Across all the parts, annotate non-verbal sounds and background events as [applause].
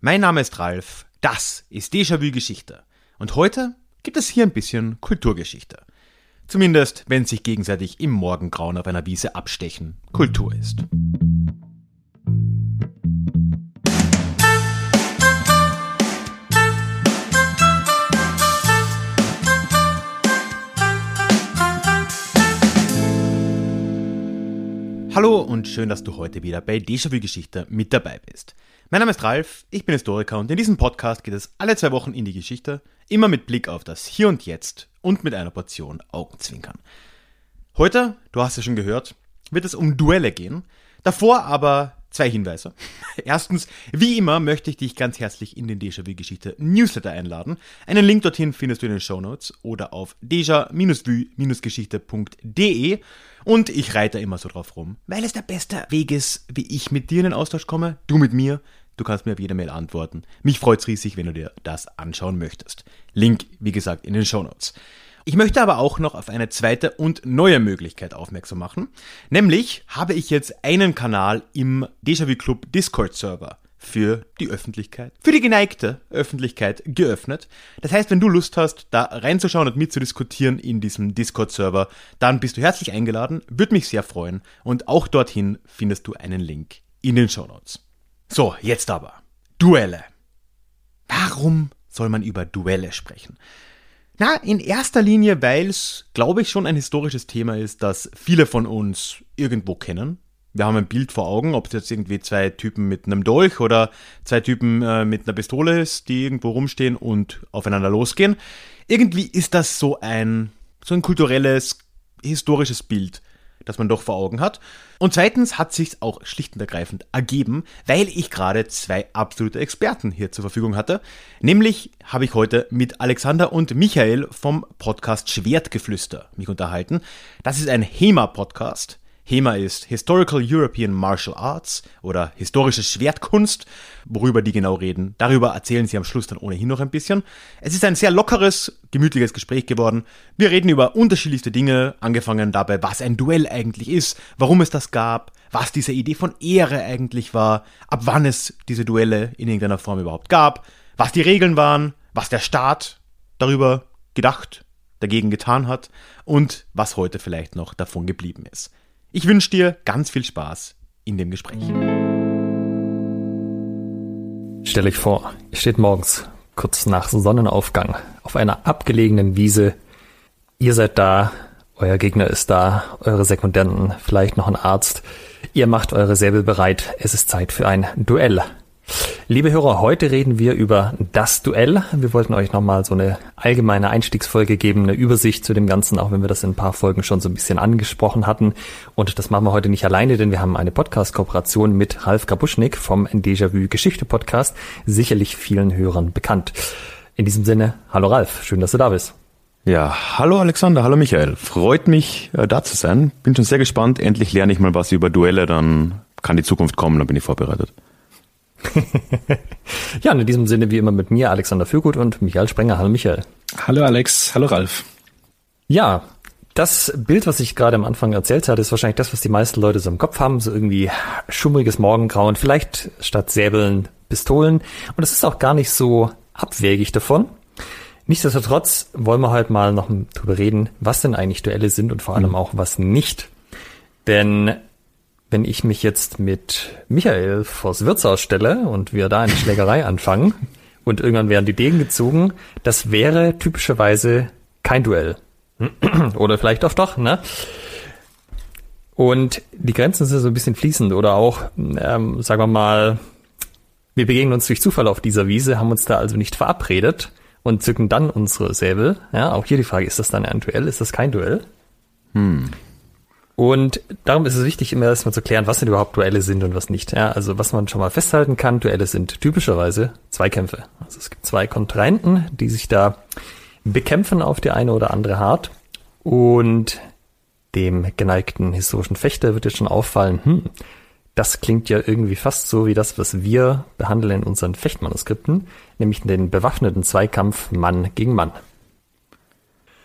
Mein Name ist Ralf, das ist Déjà-vu Geschichte. Und heute gibt es hier ein bisschen Kulturgeschichte. Zumindest, wenn sich gegenseitig im Morgengrauen auf einer Wiese abstechen Kultur ist. Hallo und schön, dass du heute wieder bei Déjà-vu Geschichte mit dabei bist. Mein Name ist Ralf, ich bin Historiker und in diesem Podcast geht es alle zwei Wochen in die Geschichte, immer mit Blick auf das Hier und Jetzt und mit einer Portion Augenzwinkern. Heute, du hast es schon gehört, wird es um Duelle gehen. Davor aber zwei Hinweise. Erstens, wie immer möchte ich dich ganz herzlich in den Déjà-vu-Geschichte Newsletter einladen. Einen Link dorthin findest du in den Show Notes oder auf déjà-vu-geschichte.de und ich reite immer so drauf rum, weil es der beste Weg ist, wie ich mit dir in den Austausch komme, du mit mir. Du kannst mir auf jede Mail antworten. Mich freut's riesig, wenn du dir das anschauen möchtest. Link, wie gesagt, in den Show Notes. Ich möchte aber auch noch auf eine zweite und neue Möglichkeit aufmerksam machen. Nämlich habe ich jetzt einen Kanal im Déjà-vu Club Discord Server für die Öffentlichkeit, für die geneigte Öffentlichkeit geöffnet. Das heißt, wenn du Lust hast, da reinzuschauen und mitzudiskutieren in diesem Discord-Server, dann bist du herzlich eingeladen, würde mich sehr freuen und auch dorthin findest du einen Link in den Show Notes. So, jetzt aber. Duelle. Warum soll man über Duelle sprechen? Na, in erster Linie, weil es, glaube ich, schon ein historisches Thema ist, das viele von uns irgendwo kennen. Wir haben ein Bild vor Augen, ob es jetzt irgendwie zwei Typen mit einem Dolch oder zwei Typen äh, mit einer Pistole ist, die irgendwo rumstehen und aufeinander losgehen. Irgendwie ist das so ein, so ein kulturelles, historisches Bild, das man doch vor Augen hat. Und zweitens hat sich auch schlicht und ergreifend ergeben, weil ich gerade zwei absolute Experten hier zur Verfügung hatte. Nämlich habe ich heute mit Alexander und Michael vom Podcast Schwertgeflüster mich unterhalten. Das ist ein HEMA-Podcast. HEMA ist Historical European Martial Arts oder historische Schwertkunst. Worüber die genau reden, darüber erzählen sie am Schluss dann ohnehin noch ein bisschen. Es ist ein sehr lockeres, gemütliches Gespräch geworden. Wir reden über unterschiedlichste Dinge, angefangen dabei, was ein Duell eigentlich ist, warum es das gab, was diese Idee von Ehre eigentlich war, ab wann es diese Duelle in irgendeiner Form überhaupt gab, was die Regeln waren, was der Staat darüber gedacht, dagegen getan hat und was heute vielleicht noch davon geblieben ist. Ich wünsche dir ganz viel Spaß in dem Gespräch. Stell euch vor, ihr steht morgens kurz nach Sonnenaufgang auf einer abgelegenen Wiese. Ihr seid da, euer Gegner ist da, eure Sekundanten, vielleicht noch ein Arzt. Ihr macht eure Säbel bereit. Es ist Zeit für ein Duell. Liebe Hörer, heute reden wir über das Duell. Wir wollten euch nochmal so eine allgemeine Einstiegsfolge geben, eine Übersicht zu dem Ganzen, auch wenn wir das in ein paar Folgen schon so ein bisschen angesprochen hatten. Und das machen wir heute nicht alleine, denn wir haben eine Podcast-Kooperation mit Ralf Kabuschnik vom Déjà-vu Geschichte Podcast, sicherlich vielen Hörern bekannt. In diesem Sinne, hallo Ralf, schön, dass du da bist. Ja, hallo Alexander, hallo Michael. Freut mich, äh, da zu sein. Bin schon sehr gespannt. Endlich lerne ich mal was über Duelle, dann kann die Zukunft kommen, dann bin ich vorbereitet. [laughs] ja, und in diesem Sinne wie immer mit mir, Alexander Fürgut und Michael Sprenger. Hallo Michael. Hallo Alex, hallo Ralf. Ja, das Bild, was ich gerade am Anfang erzählt hatte, ist wahrscheinlich das, was die meisten Leute so im Kopf haben. So irgendwie schummriges Morgengrauen, vielleicht statt Säbeln Pistolen. Und es ist auch gar nicht so abwegig davon. Nichtsdestotrotz wollen wir halt mal noch drüber reden, was denn eigentlich Duelle sind und vor allem mhm. auch was nicht. Denn wenn ich mich jetzt mit Michael vors Wirtshaus stelle und wir da eine Schlägerei anfangen [laughs] und irgendwann werden die Degen gezogen, das wäre typischerweise kein Duell. [clears throat] oder vielleicht auch doch, ne? Und die Grenzen sind so ein bisschen fließend oder auch, ähm, sagen wir mal, wir begegnen uns durch Zufall auf dieser Wiese, haben uns da also nicht verabredet und zücken dann unsere Säbel. Ja, auch hier die Frage, ist das dann ein Duell? Ist das kein Duell? Hm. Und darum ist es wichtig, immer erstmal zu klären, was denn überhaupt Duelle sind und was nicht. Ja, also was man schon mal festhalten kann, Duelle sind typischerweise Zweikämpfe. Also es gibt zwei Kontrahenten, die sich da bekämpfen auf die eine oder andere Art. Und dem geneigten historischen Fechter wird jetzt schon auffallen, hm, das klingt ja irgendwie fast so wie das, was wir behandeln in unseren Fechtmanuskripten, nämlich den bewaffneten Zweikampf Mann gegen Mann.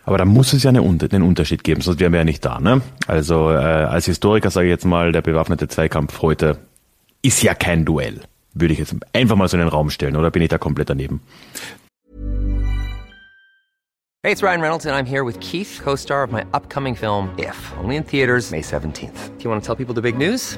Aber da muss es ja eine, einen Unterschied geben, sonst wären wir ja nicht da. Ne? Also äh, als Historiker sage ich jetzt mal, der bewaffnete Zweikampf heute ist ja kein Duell. Würde ich jetzt einfach mal so in den Raum stellen, oder bin ich da komplett daneben? Hey, it's Ryan Reynolds and I'm here with Keith, co-star of my upcoming film If, only in theaters May 17th. Do you want to tell people the big news?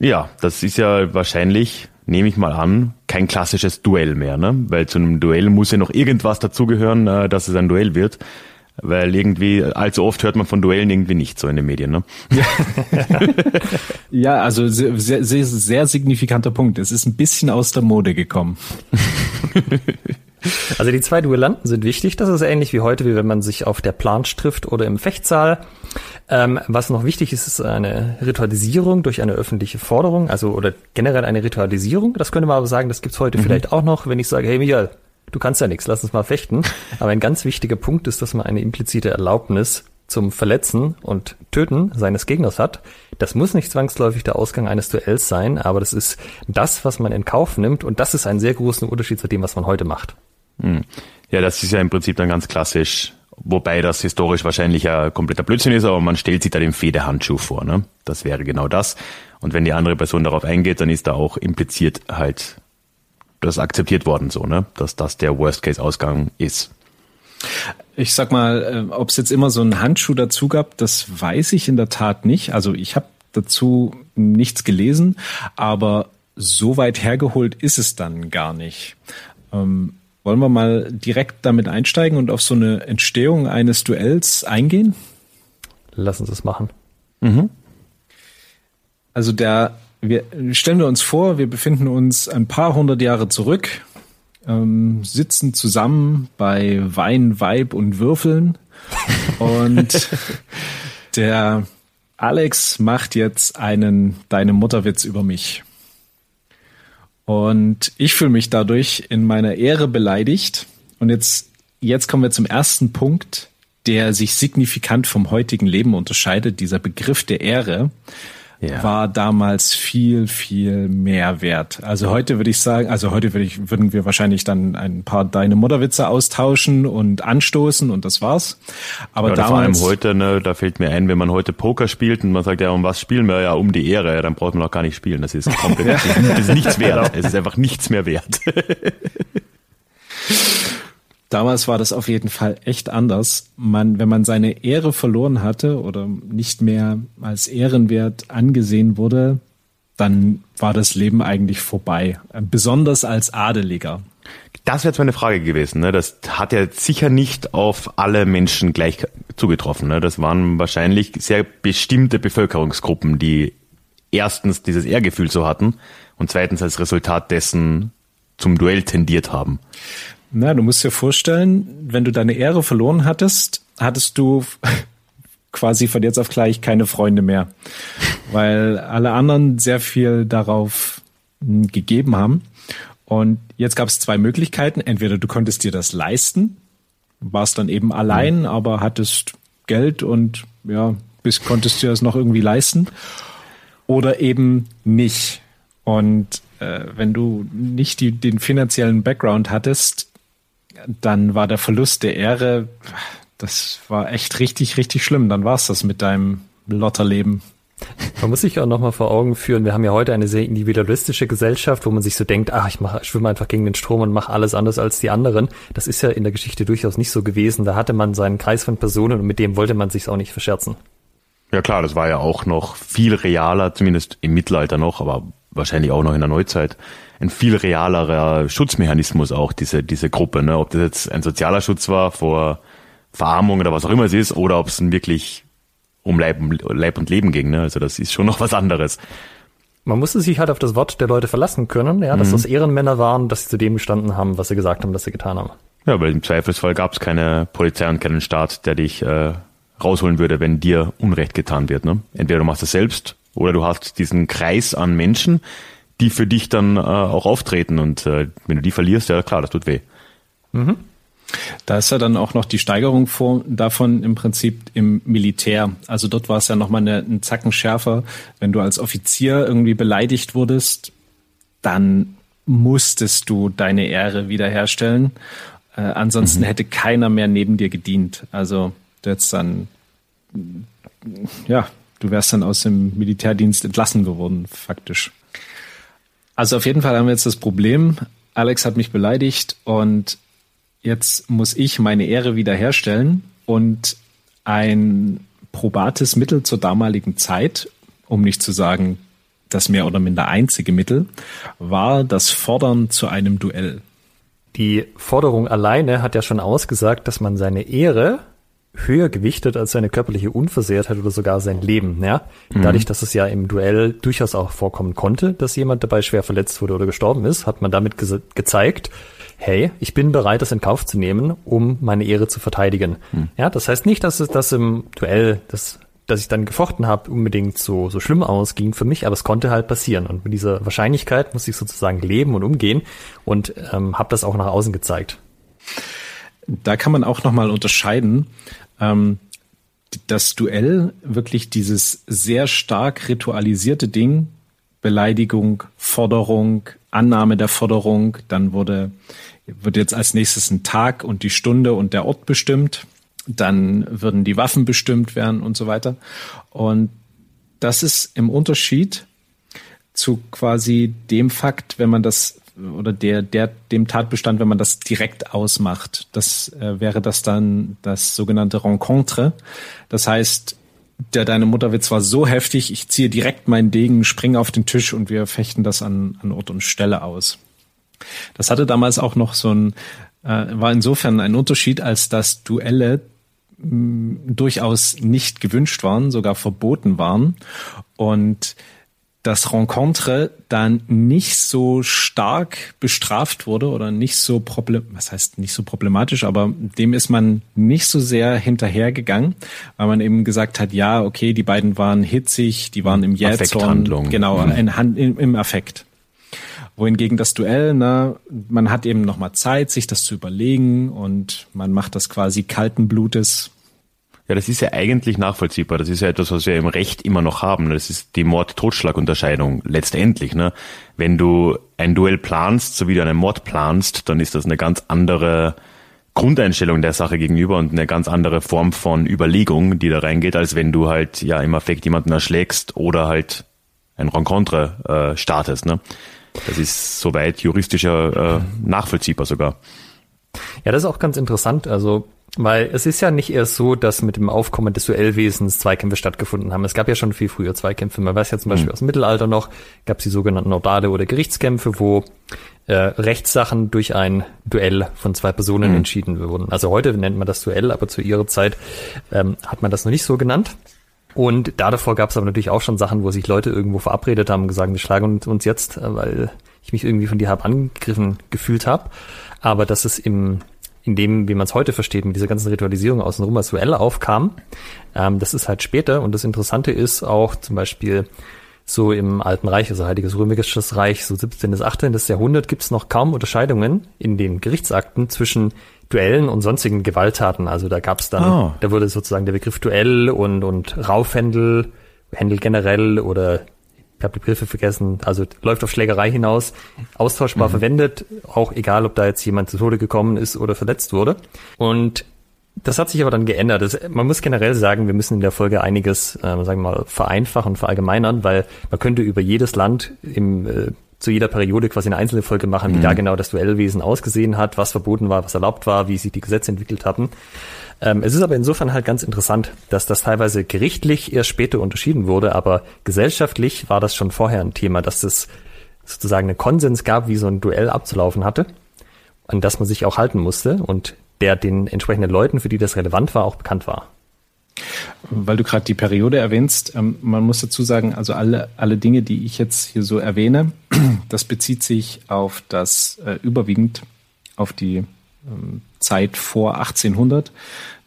Ja, das ist ja wahrscheinlich, nehme ich mal an, kein klassisches Duell mehr, ne? Weil zu einem Duell muss ja noch irgendwas dazugehören, äh, dass es ein Duell wird. Weil irgendwie, allzu oft hört man von Duellen irgendwie nicht so in den Medien, ne? [laughs] Ja, also sehr, sehr, sehr, sehr signifikanter Punkt. Es ist ein bisschen aus der Mode gekommen. [laughs] Also die zwei Duellanten sind wichtig. Das ist ähnlich wie heute, wie wenn man sich auf der Plansch trifft oder im Fechtsaal. Ähm, was noch wichtig ist, ist eine Ritualisierung durch eine öffentliche Forderung, also oder generell eine Ritualisierung. Das könnte man aber sagen, das gibt's heute vielleicht auch noch, wenn ich sage, hey Michael, du kannst ja nichts, lass uns mal fechten. [laughs] Aber ein ganz wichtiger Punkt ist, dass man eine implizite Erlaubnis zum Verletzen und Töten seines Gegners hat. Das muss nicht zwangsläufig der Ausgang eines Duells sein, aber das ist das, was man in Kauf nimmt und das ist ein sehr großer Unterschied zu dem, was man heute macht. Ja, das ist ja im Prinzip dann ganz klassisch, wobei das historisch wahrscheinlich ja kompletter Blödsinn ist, aber man stellt sich da den Federhandschuh vor, ne? Das wäre genau das. Und wenn die andere Person darauf eingeht, dann ist da auch impliziert halt das akzeptiert worden so, ne? Dass das der Worst-Case-Ausgang ist. Ich sag mal, äh, ob es jetzt immer so einen Handschuh dazu gab, das weiß ich in der Tat nicht. Also ich habe dazu nichts gelesen, aber so weit hergeholt ist es dann gar nicht. Ähm, wollen wir mal direkt damit einsteigen und auf so eine Entstehung eines Duells eingehen? Lass uns das machen. Also der, wir stellen wir uns vor, wir befinden uns ein paar hundert Jahre zurück, ähm, sitzen zusammen bei Wein, Weib und Würfeln [laughs] und der Alex macht jetzt einen Deine Mutterwitz über mich. Und ich fühle mich dadurch in meiner Ehre beleidigt. Und jetzt, jetzt kommen wir zum ersten Punkt, der sich signifikant vom heutigen Leben unterscheidet. Dieser Begriff der Ehre Ja. war damals viel, viel mehr wert. Also heute würde ich sagen, also heute würde ich, würden wir wahrscheinlich dann ein paar Deine Mutterwitze austauschen und anstoßen und das war's. Aber Ja, oder vor allem damals, heute, ne, da fällt mir ein, wenn man heute Poker spielt und man sagt, ja, um was spielen wir? Ja, um die Ehre, ja, dann braucht man auch gar nicht spielen. Das ist komplett, [laughs] das ist nichts wert. Es ist einfach nichts mehr wert. [laughs] Damals war das auf jeden Fall echt anders. Man, wenn man seine Ehre verloren hatte oder nicht mehr als ehrenwert angesehen wurde, dann war das Leben eigentlich vorbei. Besonders als Adeliger. Das wäre jetzt meine Frage gewesen. Ne? Das hat ja sicher nicht auf alle Menschen gleich zugetroffen. Ne? Das waren wahrscheinlich sehr bestimmte Bevölkerungsgruppen, die erstens dieses Ehrgefühl so hatten und zweitens als Resultat dessen zum Duell tendiert haben. Na, du musst dir vorstellen, wenn du deine Ehre verloren hattest, hattest du [laughs] quasi von jetzt auf gleich keine Freunde mehr, weil alle anderen sehr viel darauf hm, gegeben haben. Und jetzt gab es zwei Möglichkeiten. Entweder du konntest dir das leisten, warst dann eben allein, aber hattest Geld und ja, bis konntest dir das noch irgendwie leisten. Oder eben nicht. Und äh, wenn du nicht die, den finanziellen Background hattest, dann war der Verlust der Ehre, das war echt richtig, richtig schlimm. Dann war's das mit deinem Lotterleben. Man muss sich auch nochmal vor Augen führen, wir haben ja heute eine sehr individualistische Gesellschaft, wo man sich so denkt, ach, ich mache, ich schwimme einfach gegen den Strom und mache alles anders als die anderen. Das ist ja in der Geschichte durchaus nicht so gewesen. Da hatte man seinen Kreis von Personen und mit dem wollte man sich auch nicht verscherzen. Ja klar, das war ja auch noch viel realer, zumindest im Mittelalter noch, aber wahrscheinlich auch noch in der Neuzeit, ein viel realerer Schutzmechanismus auch, diese, diese Gruppe. Ne? Ob das jetzt ein sozialer Schutz war vor Verarmung oder was auch immer es ist, oder ob es wirklich um Leib, Leib und Leben ging. Ne? Also das ist schon [laughs] noch was anderes. Man musste sich halt auf das Wort der Leute verlassen können, ja, dass das Ehrenmänner waren, dass sie zu dem gestanden haben, was sie gesagt haben, dass sie getan haben. Ja, weil im Zweifelsfall gab es keine Polizei und keinen Staat, der dich äh, rausholen würde, wenn dir Unrecht getan wird. Ne? Entweder du machst es selbst oder du hast diesen Kreis an Menschen, die für dich dann äh, auch auftreten. Und äh, wenn du die verlierst, ja klar, das tut weh. Mhm. Da ist ja dann auch noch die Steigerung vor, davon im Prinzip im Militär. Also dort war es ja nochmal eine, einen Zacken schärfer. Wenn du als Offizier irgendwie beleidigt wurdest, dann musstest du deine Ehre wiederherstellen. Äh, ansonsten mhm. hätte keiner mehr neben dir gedient. Also du hättest dann, ja, du wärst dann aus dem Militärdienst entlassen geworden, faktisch. Also auf jeden Fall haben wir jetzt das Problem, Alex hat mich beleidigt und jetzt muss ich meine Ehre wiederherstellen und ein probates Mittel zur damaligen Zeit, um nicht zu sagen das mehr oder minder einzige Mittel, war das Fordern zu einem Duell. Die Forderung alleine hat ja schon ausgesagt, dass man seine Ehre höher gewichtet als seine körperliche Unversehrtheit oder sogar sein Leben. Ja? Mhm. Dadurch, dass es ja im Duell durchaus auch vorkommen konnte, dass jemand dabei schwer verletzt wurde oder gestorben ist, hat man damit ge gezeigt, hey, ich bin bereit, das in Kauf zu nehmen, um meine Ehre zu verteidigen. Mhm. Ja, das heißt nicht, dass es das im Duell, das, dass ich dann gefochten habe, unbedingt so, so schlimm ausging für mich, aber es konnte halt passieren. Und mit dieser Wahrscheinlichkeit muss ich sozusagen leben und umgehen und ähm, habe das auch nach außen gezeigt. Da kann man auch nochmal unterscheiden. Ähm, das Duell, wirklich dieses sehr stark ritualisierte Ding, Beleidigung, Forderung, Annahme der Forderung, dann wurde, wird jetzt als nächstes ein Tag und die Stunde und der Ort bestimmt, dann würden die Waffen bestimmt werden und so weiter. Und das ist im Unterschied zu quasi dem Fakt, wenn man das oder der, der, dem Tatbestand, wenn man das direkt ausmacht. Das äh, wäre das dann das sogenannte Rencontre. Das heißt, der deine Mutter wird zwar so heftig, ich ziehe direkt meinen Degen, springe auf den Tisch und wir fechten das an, an Ort und Stelle aus. Das hatte damals auch noch so ein, äh, war insofern ein Unterschied, als dass Duelle mh, durchaus nicht gewünscht waren, sogar verboten waren. Und das Rencontre dann nicht so stark bestraft wurde oder nicht so problem, was heißt nicht so problematisch, aber dem ist man nicht so sehr hinterhergegangen, weil man eben gesagt hat, ja, okay, die beiden waren hitzig, die waren im Jähzorn, genau, mhm. in, in, im Affekt. Wohingegen das Duell, ne, man hat eben noch mal Zeit, sich das zu überlegen und man macht das quasi kalten Blutes ja, das ist ja eigentlich nachvollziehbar. Das ist ja etwas, was wir im Recht immer noch haben. Das ist die Mord-Totschlag-Unterscheidung letztendlich. Ne? Wenn du ein Duell planst, so wie du einen Mord planst, dann ist das eine ganz andere Grundeinstellung der Sache gegenüber und eine ganz andere Form von Überlegung, die da reingeht, als wenn du halt ja im Affekt jemanden erschlägst oder halt ein Rencontre äh, startest. Ne? Das ist soweit juristischer äh, nachvollziehbar sogar. Ja, das ist auch ganz interessant. Also weil es ist ja nicht erst so, dass mit dem Aufkommen des Duellwesens Zweikämpfe stattgefunden haben. Es gab ja schon viel früher Zweikämpfe. Man weiß ja zum Beispiel mhm. aus dem Mittelalter noch, gab es die sogenannten Ordade oder Gerichtskämpfe, wo äh, Rechtssachen durch ein Duell von zwei Personen mhm. entschieden wurden. Also heute nennt man das Duell, aber zu ihrer Zeit ähm, hat man das noch nicht so genannt. Und da davor gab es aber natürlich auch schon Sachen, wo sich Leute irgendwo verabredet haben und gesagt, wir schlagen uns jetzt, äh, weil ich mich irgendwie von dir hab angegriffen gefühlt habe. Aber dass es im in dem, wie man es heute versteht, mit dieser ganzen Ritualisierung außenrum als Duell aufkam. Ähm, das ist halt später und das Interessante ist auch zum Beispiel so im Alten Reich, also Heiliges Römisches Reich, so 17. bis 18. Jahrhundert, gibt es noch kaum Unterscheidungen in den Gerichtsakten zwischen Duellen und sonstigen Gewalttaten. Also da gab es dann, oh. da wurde sozusagen der Begriff Duell und, und Raufhändel, Händel generell oder habe die Begriffe vergessen, also läuft auf Schlägerei hinaus, austauschbar mhm. verwendet, auch egal, ob da jetzt jemand zu Tode gekommen ist oder verletzt wurde. Und das hat sich aber dann geändert. Das, man muss generell sagen, wir müssen in der Folge einiges, äh, sagen wir mal, vereinfachen, verallgemeinern, weil man könnte über jedes Land im äh, zu jeder Periode quasi eine einzelne Folge machen, wie mhm. da genau das Duellwesen ausgesehen hat, was verboten war, was erlaubt war, wie sich die Gesetze entwickelt hatten. Ähm, es ist aber insofern halt ganz interessant, dass das teilweise gerichtlich erst später unterschieden wurde, aber gesellschaftlich war das schon vorher ein Thema, dass es sozusagen einen Konsens gab, wie so ein Duell abzulaufen hatte, an das man sich auch halten musste und der den entsprechenden Leuten, für die das relevant war, auch bekannt war. Weil du gerade die Periode erwähnst, ähm, man muss dazu sagen, also alle, alle Dinge, die ich jetzt hier so erwähne, [clears throat] das bezieht sich auf das äh, überwiegend auf die ähm, Zeit vor 1800.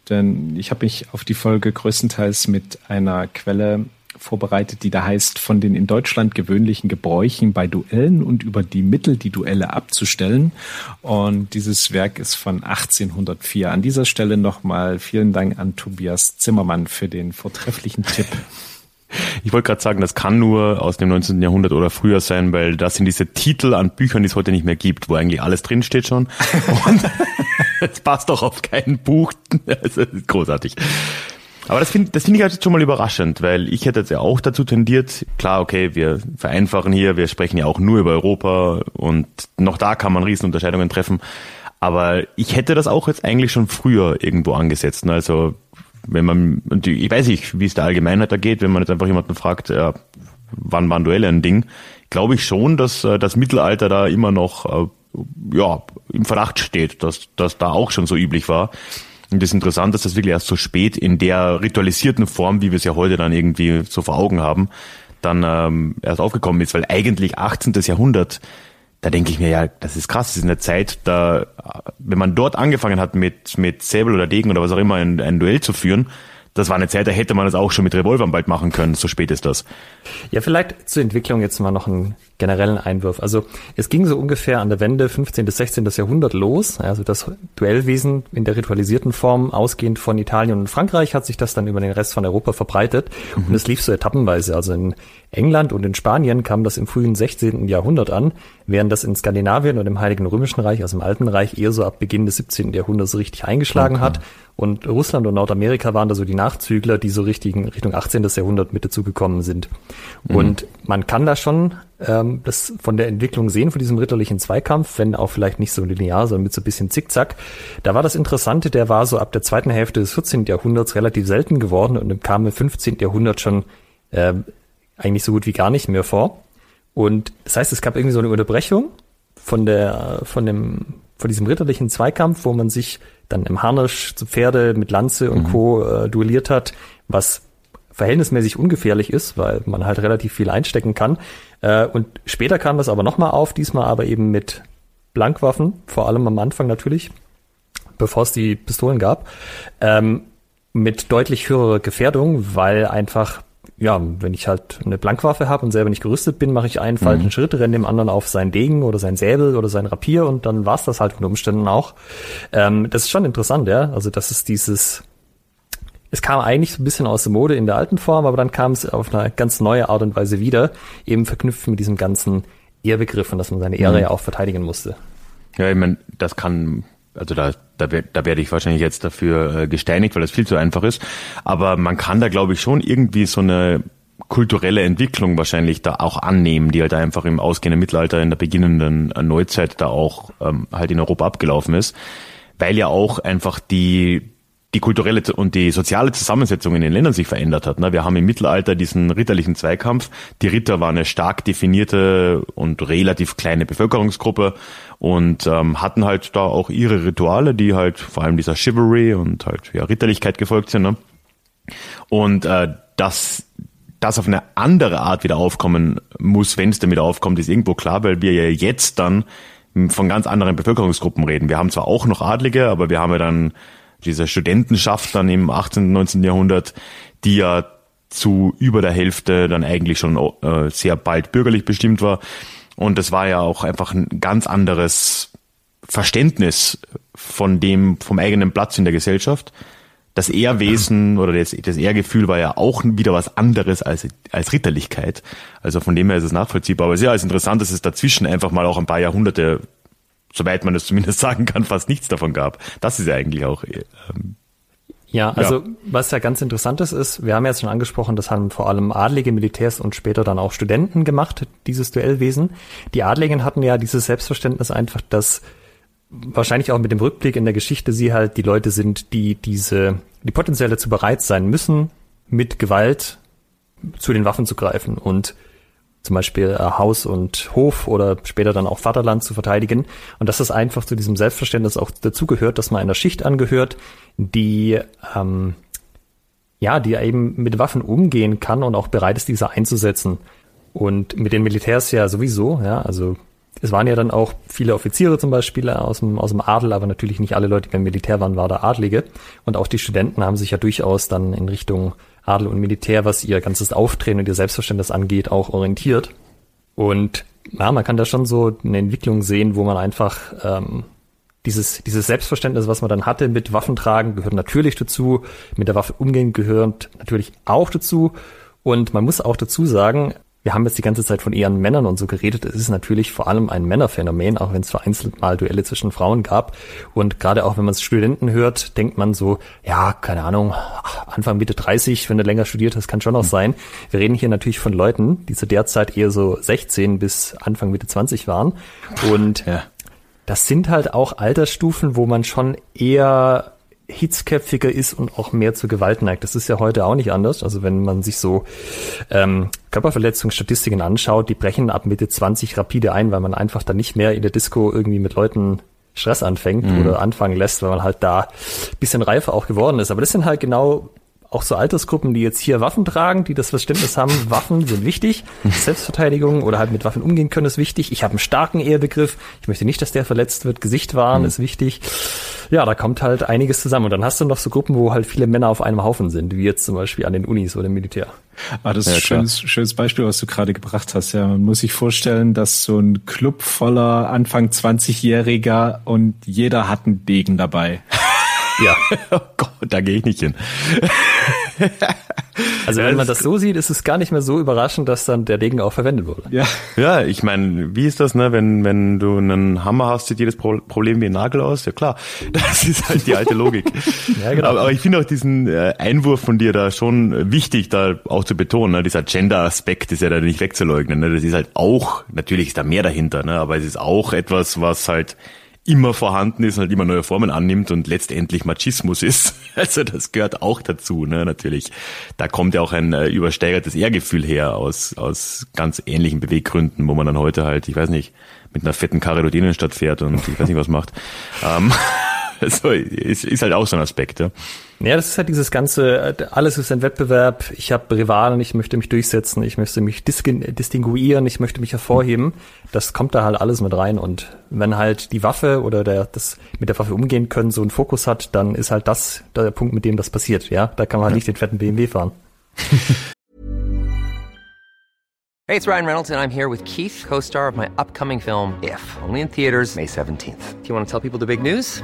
Denn ich habe mich auf die Folge größtenteils mit einer Quelle vorbereitet, die da heißt, von den in Deutschland gewöhnlichen Gebräuchen bei Duellen und über die Mittel, die Duelle abzustellen. Und dieses Werk ist von 1804. An dieser Stelle nochmal vielen Dank an Tobias Zimmermann für den vortrefflichen Tipp. Ich wollte gerade sagen, das kann nur aus dem 19. Jahrhundert oder früher sein, weil das sind diese Titel an Büchern, die es heute nicht mehr gibt, wo eigentlich alles drinsteht schon. [laughs] Und [laughs] es passt doch auf kein Buch. [laughs] Ist großartig. Aber das finde das finde ich halt schon mal überraschend, weil ich hätte jetzt ja auch dazu tendiert, klar, okay, wir vereinfachen hier, wir sprechen ja auch nur über Europa und noch da kann man Riesenunterscheidungen treffen. Aber ich hätte das auch jetzt eigentlich schon früher irgendwo angesetzt. Ne? Also wenn man, ich weiß nicht, wie es der Allgemeinheit da geht, wenn man jetzt einfach jemanden fragt, ja, wann waren Duelle ein Ding, glaube ich schon, dass äh, das Mittelalter da immer noch äh, ja, im Verdacht steht, dass das da auch schon so üblich war. Und das ist, dass wirklich erst so spät in der ritualisierten Form, wie wir es ja heute dann irgendwie so vor Augen haben, dann ähm, erst aufgekommen ist, weil eigentlich 18. Jahrhundert da denke ich mir, ja, das ist krass, das ist eine Zeit, da, wenn man dort angefangen hat mit, mit Säbel oder Degen oder was auch immer ein, ein Duell zu führen, das war eine Zeit, da hätte man das auch schon mit Revolvern bald machen können, so spät ist das. Ja, vielleicht zur Entwicklung jetzt mal noch einen generellen Einwurf. Also es ging so ungefähr an der Wende 15. bis 16. Jahrhundert los. Also das Duellwesen in der ritualisierten Form, ausgehend von Italien und Frankreich, hat sich das dann über den Rest von Europa verbreitet. Mhm. Und es lief so etappenweise. Also in England und in Spanien kam das im frühen 16. Jahrhundert an, während das in Skandinavien und im Heiligen Römischen Reich, also im Alten Reich, eher so ab Beginn des 17. Jahrhunderts so richtig eingeschlagen okay. hat und Russland und Nordamerika waren da so die Nachzügler, die so richtigen Richtung 18. Jahrhundert mit dazugekommen sind. Mhm. Und man kann da schon ähm, das von der Entwicklung sehen, von diesem ritterlichen Zweikampf, wenn auch vielleicht nicht so linear, sondern mit so ein bisschen Zickzack. Da war das Interessante, der war so ab der zweiten Hälfte des 14. Jahrhunderts relativ selten geworden und kam im 15. Jahrhundert schon äh, eigentlich so gut wie gar nicht mehr vor. Und das heißt, es gab irgendwie so eine Unterbrechung von der, von dem, von diesem ritterlichen Zweikampf, wo man sich dann im Harnisch zu Pferde mit Lanze und mhm. Co. Äh, duelliert hat, was verhältnismäßig ungefährlich ist, weil man halt relativ viel einstecken kann. Äh, und später kam das aber nochmal auf, diesmal aber eben mit Blankwaffen, vor allem am Anfang natürlich, bevor es die Pistolen gab, ähm, mit deutlich höherer Gefährdung, weil einfach ja, wenn ich halt eine Blankwaffe habe und selber nicht gerüstet bin, mache ich einen mhm. falschen Schritt, renne dem anderen auf sein Degen oder sein Säbel oder sein Rapier und dann war's das halt unter Umständen auch. Ähm, das ist schon interessant, ja. Also das ist dieses, es kam eigentlich so ein bisschen aus der Mode in der alten Form, aber dann kam es auf eine ganz neue Art und Weise wieder, eben verknüpft mit diesem ganzen Ehrbegriff und dass man seine Ehre mhm. ja auch verteidigen musste. Ja, ich meine, das kann also da, da, da werde ich wahrscheinlich jetzt dafür äh, gesteinigt, weil das viel zu einfach ist. Aber man kann da, glaube ich, schon irgendwie so eine kulturelle Entwicklung wahrscheinlich da auch annehmen, die halt einfach im ausgehenden Mittelalter, in der beginnenden Neuzeit da auch ähm, halt in Europa abgelaufen ist. Weil ja auch einfach die die kulturelle und die soziale Zusammensetzung in den Ländern sich verändert hat. Wir haben im Mittelalter diesen ritterlichen Zweikampf. Die Ritter waren eine stark definierte und relativ kleine Bevölkerungsgruppe und ähm, hatten halt da auch ihre Rituale, die halt vor allem dieser Chivalry und halt ja, Ritterlichkeit gefolgt sind. Ne? Und äh, dass das auf eine andere Art wieder aufkommen muss, wenn es wieder aufkommt, ist irgendwo klar, weil wir ja jetzt dann von ganz anderen Bevölkerungsgruppen reden. Wir haben zwar auch noch Adlige, aber wir haben ja dann diese Studentenschaft dann im 18., 19. Jahrhundert, die ja zu über der Hälfte dann eigentlich schon äh, sehr bald bürgerlich bestimmt war. Und das war ja auch einfach ein ganz anderes Verständnis von dem, vom eigenen Platz in der Gesellschaft. Das Ehrwesen oder das, das Ehrgefühl war ja auch wieder was anderes als, als Ritterlichkeit. Also von dem her ist es nachvollziehbar. Aber es ist ja interessant, dass es dazwischen einfach mal auch ein paar Jahrhunderte soweit man es zumindest [laughs] sagen kann, fast nichts davon gab. Das ist ja eigentlich auch. Ähm, ja, also ja. was ja ganz interessantes ist, wir haben ja jetzt schon angesprochen, das haben vor allem adlige Militärs und später dann auch Studenten gemacht, dieses Duellwesen. Die Adligen hatten ja dieses Selbstverständnis einfach, dass wahrscheinlich auch mit dem Rückblick in der Geschichte sie halt die Leute sind, die diese, die potenziell dazu bereit sein müssen, mit Gewalt zu den Waffen zu greifen und zum Beispiel äh, Haus und Hof oder später dann auch Vaterland zu verteidigen. Und dass das einfach zu diesem Selbstverständnis auch dazugehört, dass man einer Schicht angehört, die ähm, ja, die eben mit Waffen umgehen kann und auch bereit ist, diese einzusetzen. Und mit den Militärs ja sowieso, ja, also es waren ja dann auch viele Offiziere zum Beispiel aus dem, aus dem Adel, aber natürlich nicht alle Leute, die beim Militär waren, war da Adlige. Und auch die Studenten haben sich ja durchaus dann in Richtung Adel und Militär, was ihr ganzes Auftreten und ihr Selbstverständnis angeht, auch orientiert. Und ja, man kann da schon so eine Entwicklung sehen, wo man einfach ähm, dieses, dieses Selbstverständnis, was man dann hatte mit Waffentragen, gehört natürlich dazu, mit der Waffe umgehen gehört natürlich auch dazu. Und man muss auch dazu sagen, wir haben jetzt die ganze Zeit von eher Männern und so geredet. Es ist natürlich vor allem ein Männerphänomen, auch wenn es vereinzelt mal Duelle zwischen Frauen gab. Und gerade auch wenn man Studenten hört, denkt man so, ja, keine Ahnung, Anfang Mitte 30, wenn du länger studiert hast, kann schon auch sein. Wir reden hier natürlich von Leuten, die zu der Zeit eher so 16 bis Anfang Mitte 20 waren. Und ja. das sind halt auch Altersstufen, wo man schon eher hitzköpfiger ist und auch mehr zu Gewalt neigt. Das ist ja heute auch nicht anders. Also wenn man sich so ähm, Körperverletzungsstatistiken anschaut, die brechen ab Mitte 20 rapide ein, weil man einfach dann nicht mehr in der Disco irgendwie mit Leuten Stress anfängt mhm. oder anfangen lässt, weil man halt da bisschen reifer auch geworden ist. Aber das sind halt genau auch so Altersgruppen, die jetzt hier Waffen tragen, die das Verständnis haben, [laughs] Waffen sind wichtig, Selbstverteidigung oder halt mit Waffen umgehen können ist wichtig. Ich habe einen starken Ehrbegriff, ich möchte nicht, dass der verletzt wird, Gesicht wahren mhm. ist wichtig. Ja, da kommt halt einiges zusammen. Und dann hast du noch so Gruppen, wo halt viele Männer auf einem Haufen sind, wie jetzt zum Beispiel an den Unis oder im Militär. Ah, das ist ja, ein schönes, schönes Beispiel, was du gerade gebracht hast. Ja, man muss sich vorstellen, dass so ein Club voller Anfang 20-Jähriger und jeder hat einen Degen dabei. Ja. [laughs] oh Gott, da gehe ich nicht hin. [laughs] Also wenn man das so sieht, ist es gar nicht mehr so überraschend, dass dann der Degen auch verwendet wurde. Ja, ja ich meine, wie ist das, ne? Wenn, wenn du einen Hammer hast, sieht jedes Problem wie ein Nagel aus? Ja klar, [laughs] das ist halt die alte Logik. ja, genau. aber, aber ich finde auch diesen äh, Einwurf von dir da schon wichtig, da auch zu betonen. Ne? Dieser Gender-Aspekt ist ja da nicht wegzuleugnen. Ne? Das ist halt auch, natürlich ist da mehr dahinter, ne? aber es ist auch etwas, was halt immer vorhanden ist und halt immer neue Formen annimmt und letztendlich Machismus ist. [laughs] Also das gehört auch dazu, ne, natürlich. Da kommt ja auch ein äh, übersteigertes Ehrgefühl her aus, aus ganz ähnlichen Beweggründen, wo man dann heute halt, ich weiß nicht, mit einer fetten Karre durch die Innenstadt fährt und ich weiß nicht, was macht. [laughs] Ähm, [laughs] so, ist, ist halt auch so ein Aspekt, ja. Ja, das ist halt dieses ganze, alles ist ein Wettbewerb, ich habe Rivalen, ich möchte mich durchsetzen, ich möchte mich distinguieren, ich möchte mich hervorheben. Das kommt da halt alles mit rein und wenn halt die Waffe oder der, das mit der Waffe umgehen können so einen Fokus hat, dann ist halt das der Punkt, mit dem das passiert, ja. Da kann man halt nicht den fetten BMW fahren. [laughs] Hey, it's Ryan Reynolds and I'm here with Keith, Co-Star of my upcoming film If, only in theaters May 17th. Do you want to tell people the big news?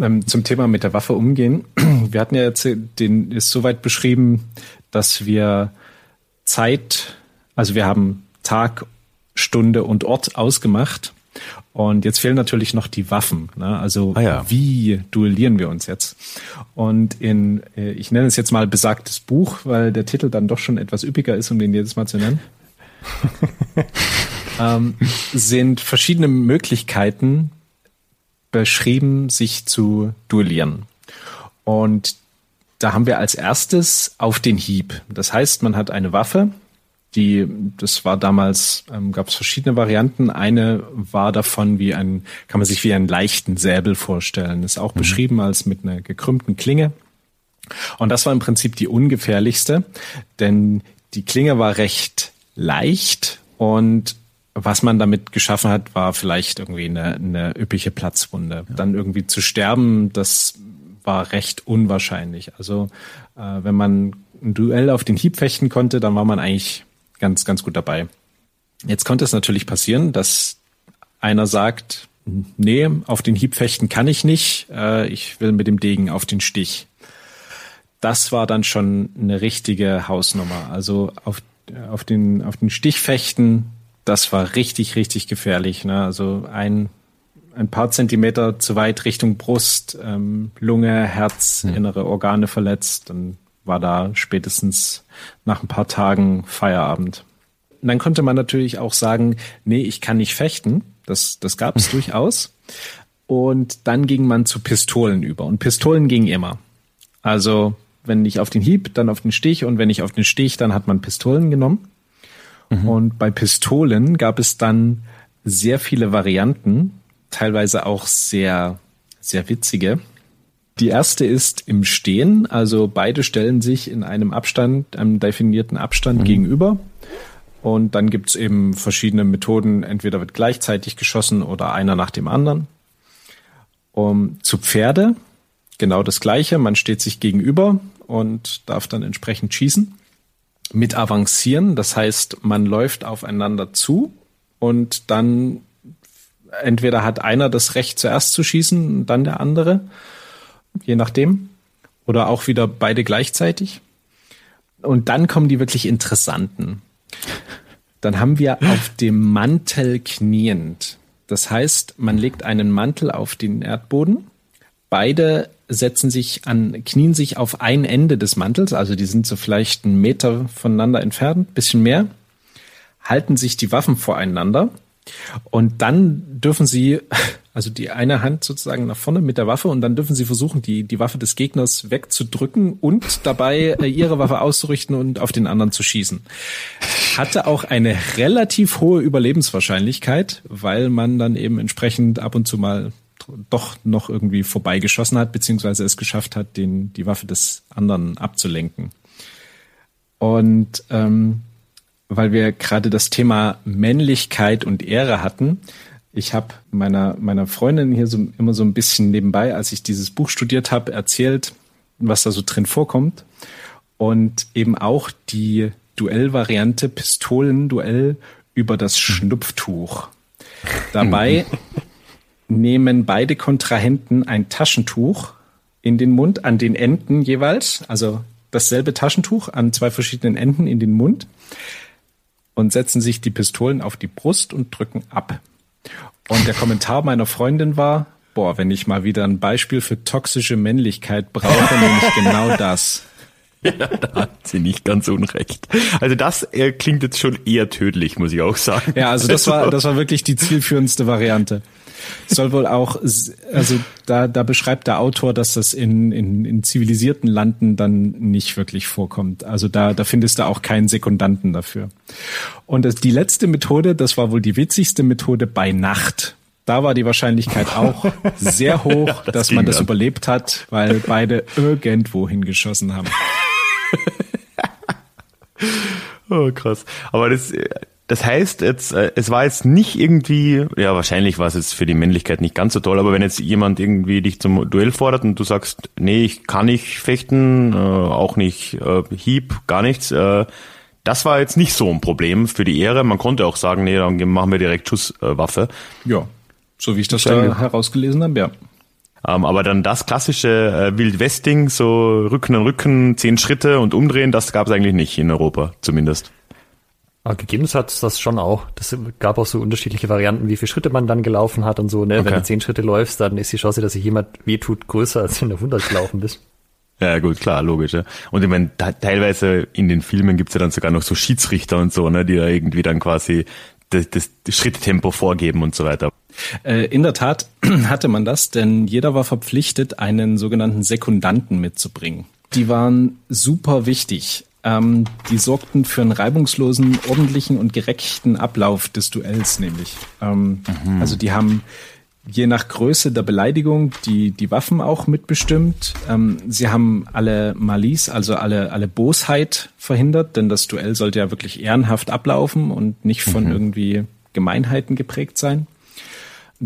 Ähm, zum Thema mit der Waffe umgehen. [clears throat] Wir hatten ja jetzt den ist soweit beschrieben, dass wir Zeit, also wir haben Tag, Stunde und Ort ausgemacht. Und jetzt fehlen natürlich noch die Waffen. Ne? Also ah ja. wie duellieren wir uns jetzt? Und in, äh, ich nenne es jetzt mal besagtes Buch, weil der Titel dann doch schon etwas üppiger ist, um den jedes Mal zu nennen. [laughs] ähm, sind verschiedene Möglichkeiten, beschrieben, sich zu duellieren. Und da haben wir als erstes auf den Hieb. Das heißt, man hat eine Waffe, die, das war damals, ähm, gab es verschiedene Varianten. Eine war davon wie ein, kann man sich wie einen leichten Säbel vorstellen. Ist auch mhm. beschrieben als mit einer gekrümmten Klinge. Und das war im Prinzip die ungefährlichste, denn die Klinge war recht leicht und was man damit geschaffen hat, war vielleicht irgendwie eine, eine üppige Platzwunde. Ja. Dann irgendwie zu sterben, das war recht unwahrscheinlich. Also äh, wenn man ein Duell auf den Hieb fechten konnte, dann war man eigentlich ganz, ganz gut dabei. Jetzt konnte es natürlich passieren, dass einer sagt, nee, auf den Hieb fechten kann ich nicht, äh, ich will mit dem Degen auf den Stich. Das war dann schon eine richtige Hausnummer. Also auf, auf, den, auf den Stich fechten, das war richtig, richtig gefährlich. Ne? Also ein, ein paar Zentimeter zu weit Richtung Brust, ähm, Lunge, Herz, hm. innere Organe verletzt, dann war da spätestens nach ein paar Tagen Feierabend. Und dann konnte man natürlich auch sagen, nee, ich kann nicht fechten. Das, das gab es [laughs] durchaus. Und dann ging man zu Pistolen über. Und Pistolen gingen immer. Also wenn ich auf den Hieb, dann auf den Stich und wenn ich auf den Stich, dann hat man Pistolen genommen. Und bei Pistolen gab es dann sehr viele Varianten, teilweise auch sehr, sehr witzige. Die erste ist im Stehen, also beide stellen sich in einem Abstand, einem definierten Abstand mhm. gegenüber. Und dann gibt's eben verschiedene Methoden, entweder wird gleichzeitig geschossen oder einer nach dem anderen. Um, zu Pferde genau das gleiche, man steht sich gegenüber und darf dann entsprechend schießen. Mit Avancieren, das heißt, man läuft aufeinander zu und dann entweder hat einer das Recht zuerst zu schießen, dann der andere je nachdem. Oder auch wieder beide gleichzeitig. Und dann kommen die wirklich interessanten. Dann haben wir auf dem Mantel kniend. Das heißt, man legt einen Mantel auf den Erdboden. Beide setzen sich an, knien sich auf ein Ende des Mantels, also die sind so vielleicht einen Meter voneinander entfernt, bisschen mehr, halten sich die Waffen voreinander und dann dürfen sie [laughs] also die eine Hand sozusagen nach vorne mit der Waffe und dann dürfen sie versuchen, die, die Waffe des Gegners wegzudrücken und dabei äh, ihre Waffe auszurichten und auf den anderen zu schießen. Hatte auch eine relativ hohe Überlebenswahrscheinlichkeit, weil man dann eben entsprechend ab und zu mal doch noch irgendwie vorbeigeschossen hat, beziehungsweise es geschafft hat, den, die Waffe des anderen abzulenken. Und ähm, weil wir gerade das Thema Männlichkeit und Ehre hatten, ich habe meiner, meiner Freundin hier so immer so ein bisschen nebenbei, als ich dieses Buch studiert habe, erzählt, was da so drin vorkommt. Und eben auch die Duellvariante Pistolenduell über das Schnupftuch. Dabei [laughs] nehmen beide Kontrahenten ein Taschentuch in den Mund, an den Enden jeweils, also dasselbe Taschentuch an zwei verschiedenen Enden in den Mund und setzen sich die Pistolen auf die Brust und drücken ab. Und der Kommentar meiner Freundin war, boah, wenn ich mal wieder ein Beispiel für toxische Männlichkeit brauche, nämlich [laughs] genau das. [laughs] Ja, da hat sie nicht ganz unrecht. Also das äh, klingt jetzt schon eher tödlich, muss ich auch sagen. Ja, also das war, das war wirklich die zielführendste Variante soll wohl auch, also da, da beschreibt der Autor, dass das in, in, in zivilisierten Landen dann nicht wirklich vorkommt. Also da, da findest du auch keinen Sekundanten dafür. Und das, die letzte Methode, das war wohl die witzigste Methode bei Nacht. Da war die Wahrscheinlichkeit auch sehr [laughs] hoch, ja, das dass man das dann. überlebt hat, weil beide irgendwo hingeschossen haben. Oh, krass. Aber das, das heißt, jetzt, äh, es war jetzt nicht irgendwie, ja, wahrscheinlich war es jetzt für die Männlichkeit nicht ganz so toll, aber wenn jetzt jemand irgendwie dich zum Duell fordert und du sagst, nee, ich kann nicht fechten, äh, auch nicht äh, Hieb, gar nichts, äh, das war jetzt nicht so ein Problem für die Ehre. Man konnte auch sagen, nee, dann machen wir direkt Schusswaffe. ja, so wie ich das da herausgelesen habe, ja. Ähm, aber dann das klassische äh, Wildwesting, so Rücken an Rücken, zehn Schritte und umdrehen, das gab es eigentlich nicht in Europa zumindest. Aber gegeben hat es das schon auch. Das gab auch so unterschiedliche Varianten, wie viele Schritte man dann gelaufen hat und so. Ne? Okay. Wenn du zehn Schritte läufst, dann ist die Chance, dass sich jemand wehtut, größer, als wenn du 100 gelaufen bist. Ja, gut, klar, logisch. Ja. Und ich meine, teilweise in den Filmen gibt's ja dann sogar noch so Schiedsrichter und so, ne, die da irgendwie dann quasi das, das Schritttempo vorgeben und so weiter. Äh, in der Tat [clears throat] hatte man das, denn jeder war verpflichtet, einen sogenannten Sekundanten mitzubringen. Die waren super wichtig. Ähm, die sorgten für einen reibungslosen, ordentlichen und gerechten Ablauf des Duells, nämlich. Ähm, mhm. Also die haben je nach Größe der Beleidigung die, die Waffen auch mitbestimmt. Ähm, sie haben alle Malice, also alle, alle Bosheit verhindert, denn das Duell sollte ja wirklich ehrenhaft ablaufen und nicht von mhm. irgendwie Gemeinheiten geprägt sein.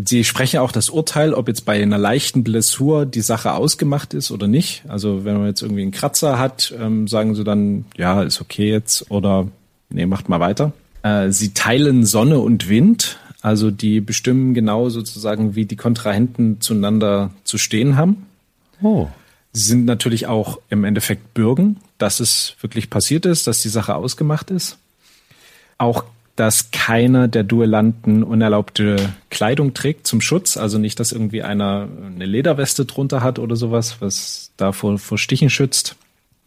Sie sprechen auch das Urteil, ob jetzt bei einer leichten Blessur die Sache ausgemacht ist oder nicht. Also wenn man jetzt irgendwie einen Kratzer hat, ähm, sagen sie dann, ja, ist okay jetzt oder nee, macht mal weiter. Äh, sie teilen Sonne und Wind, also die bestimmen genau sozusagen, wie die Kontrahenten zueinander zu stehen haben. Oh. Sie sind natürlich auch im Endeffekt Bürgen, dass es wirklich passiert ist, dass die Sache ausgemacht ist. Auch dass keiner der Duellanten unerlaubte Kleidung trägt zum Schutz. Also nicht, dass irgendwie einer eine Lederweste drunter hat oder sowas, was da vor, vor Stichen schützt.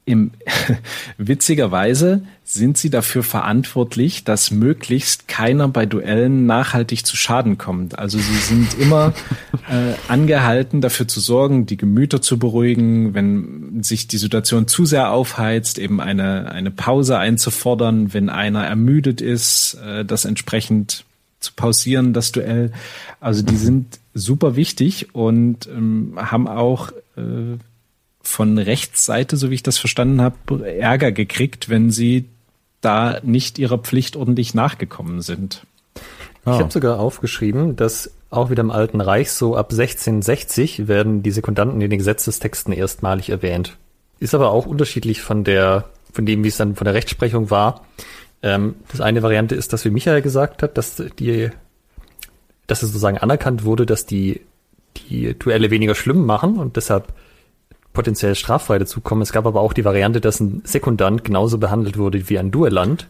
Im, [laughs] witzigerweise sind sie dafür verantwortlich, dass möglichst keiner bei Duellen nachhaltig zu Schaden kommt. Also sie sind immer [laughs] äh, angehalten, dafür zu sorgen, die Gemüter zu beruhigen, wenn sich die Situation zu sehr aufheizt, eben eine, eine Pause einzufordern, wenn einer ermüdet ist, äh, das entsprechend zu pausieren, das Duell. Also die sind super wichtig und ähm, haben auch äh, von Rechtsseite, so wie ich das verstanden habe, Ärger gekriegt, wenn sie da nicht ihrer Pflicht ordentlich nachgekommen sind. Ich habe sogar aufgeschrieben, dass auch wieder im Alten Reich so ab 1660 werden die Sekundanten in den Gesetzestexten erstmalig erwähnt. Ist aber auch unterschiedlich von der, von dem, wie es dann von der Rechtsprechung war. Ähm, das eine Variante ist, dass wie Michael gesagt hat, dass die, dass es sozusagen anerkannt wurde, dass die, die Duelle weniger schlimm machen und deshalb potenziell straffrei dazukommen. Es gab aber auch die Variante, dass ein Sekundant genauso behandelt wurde wie ein Duellant.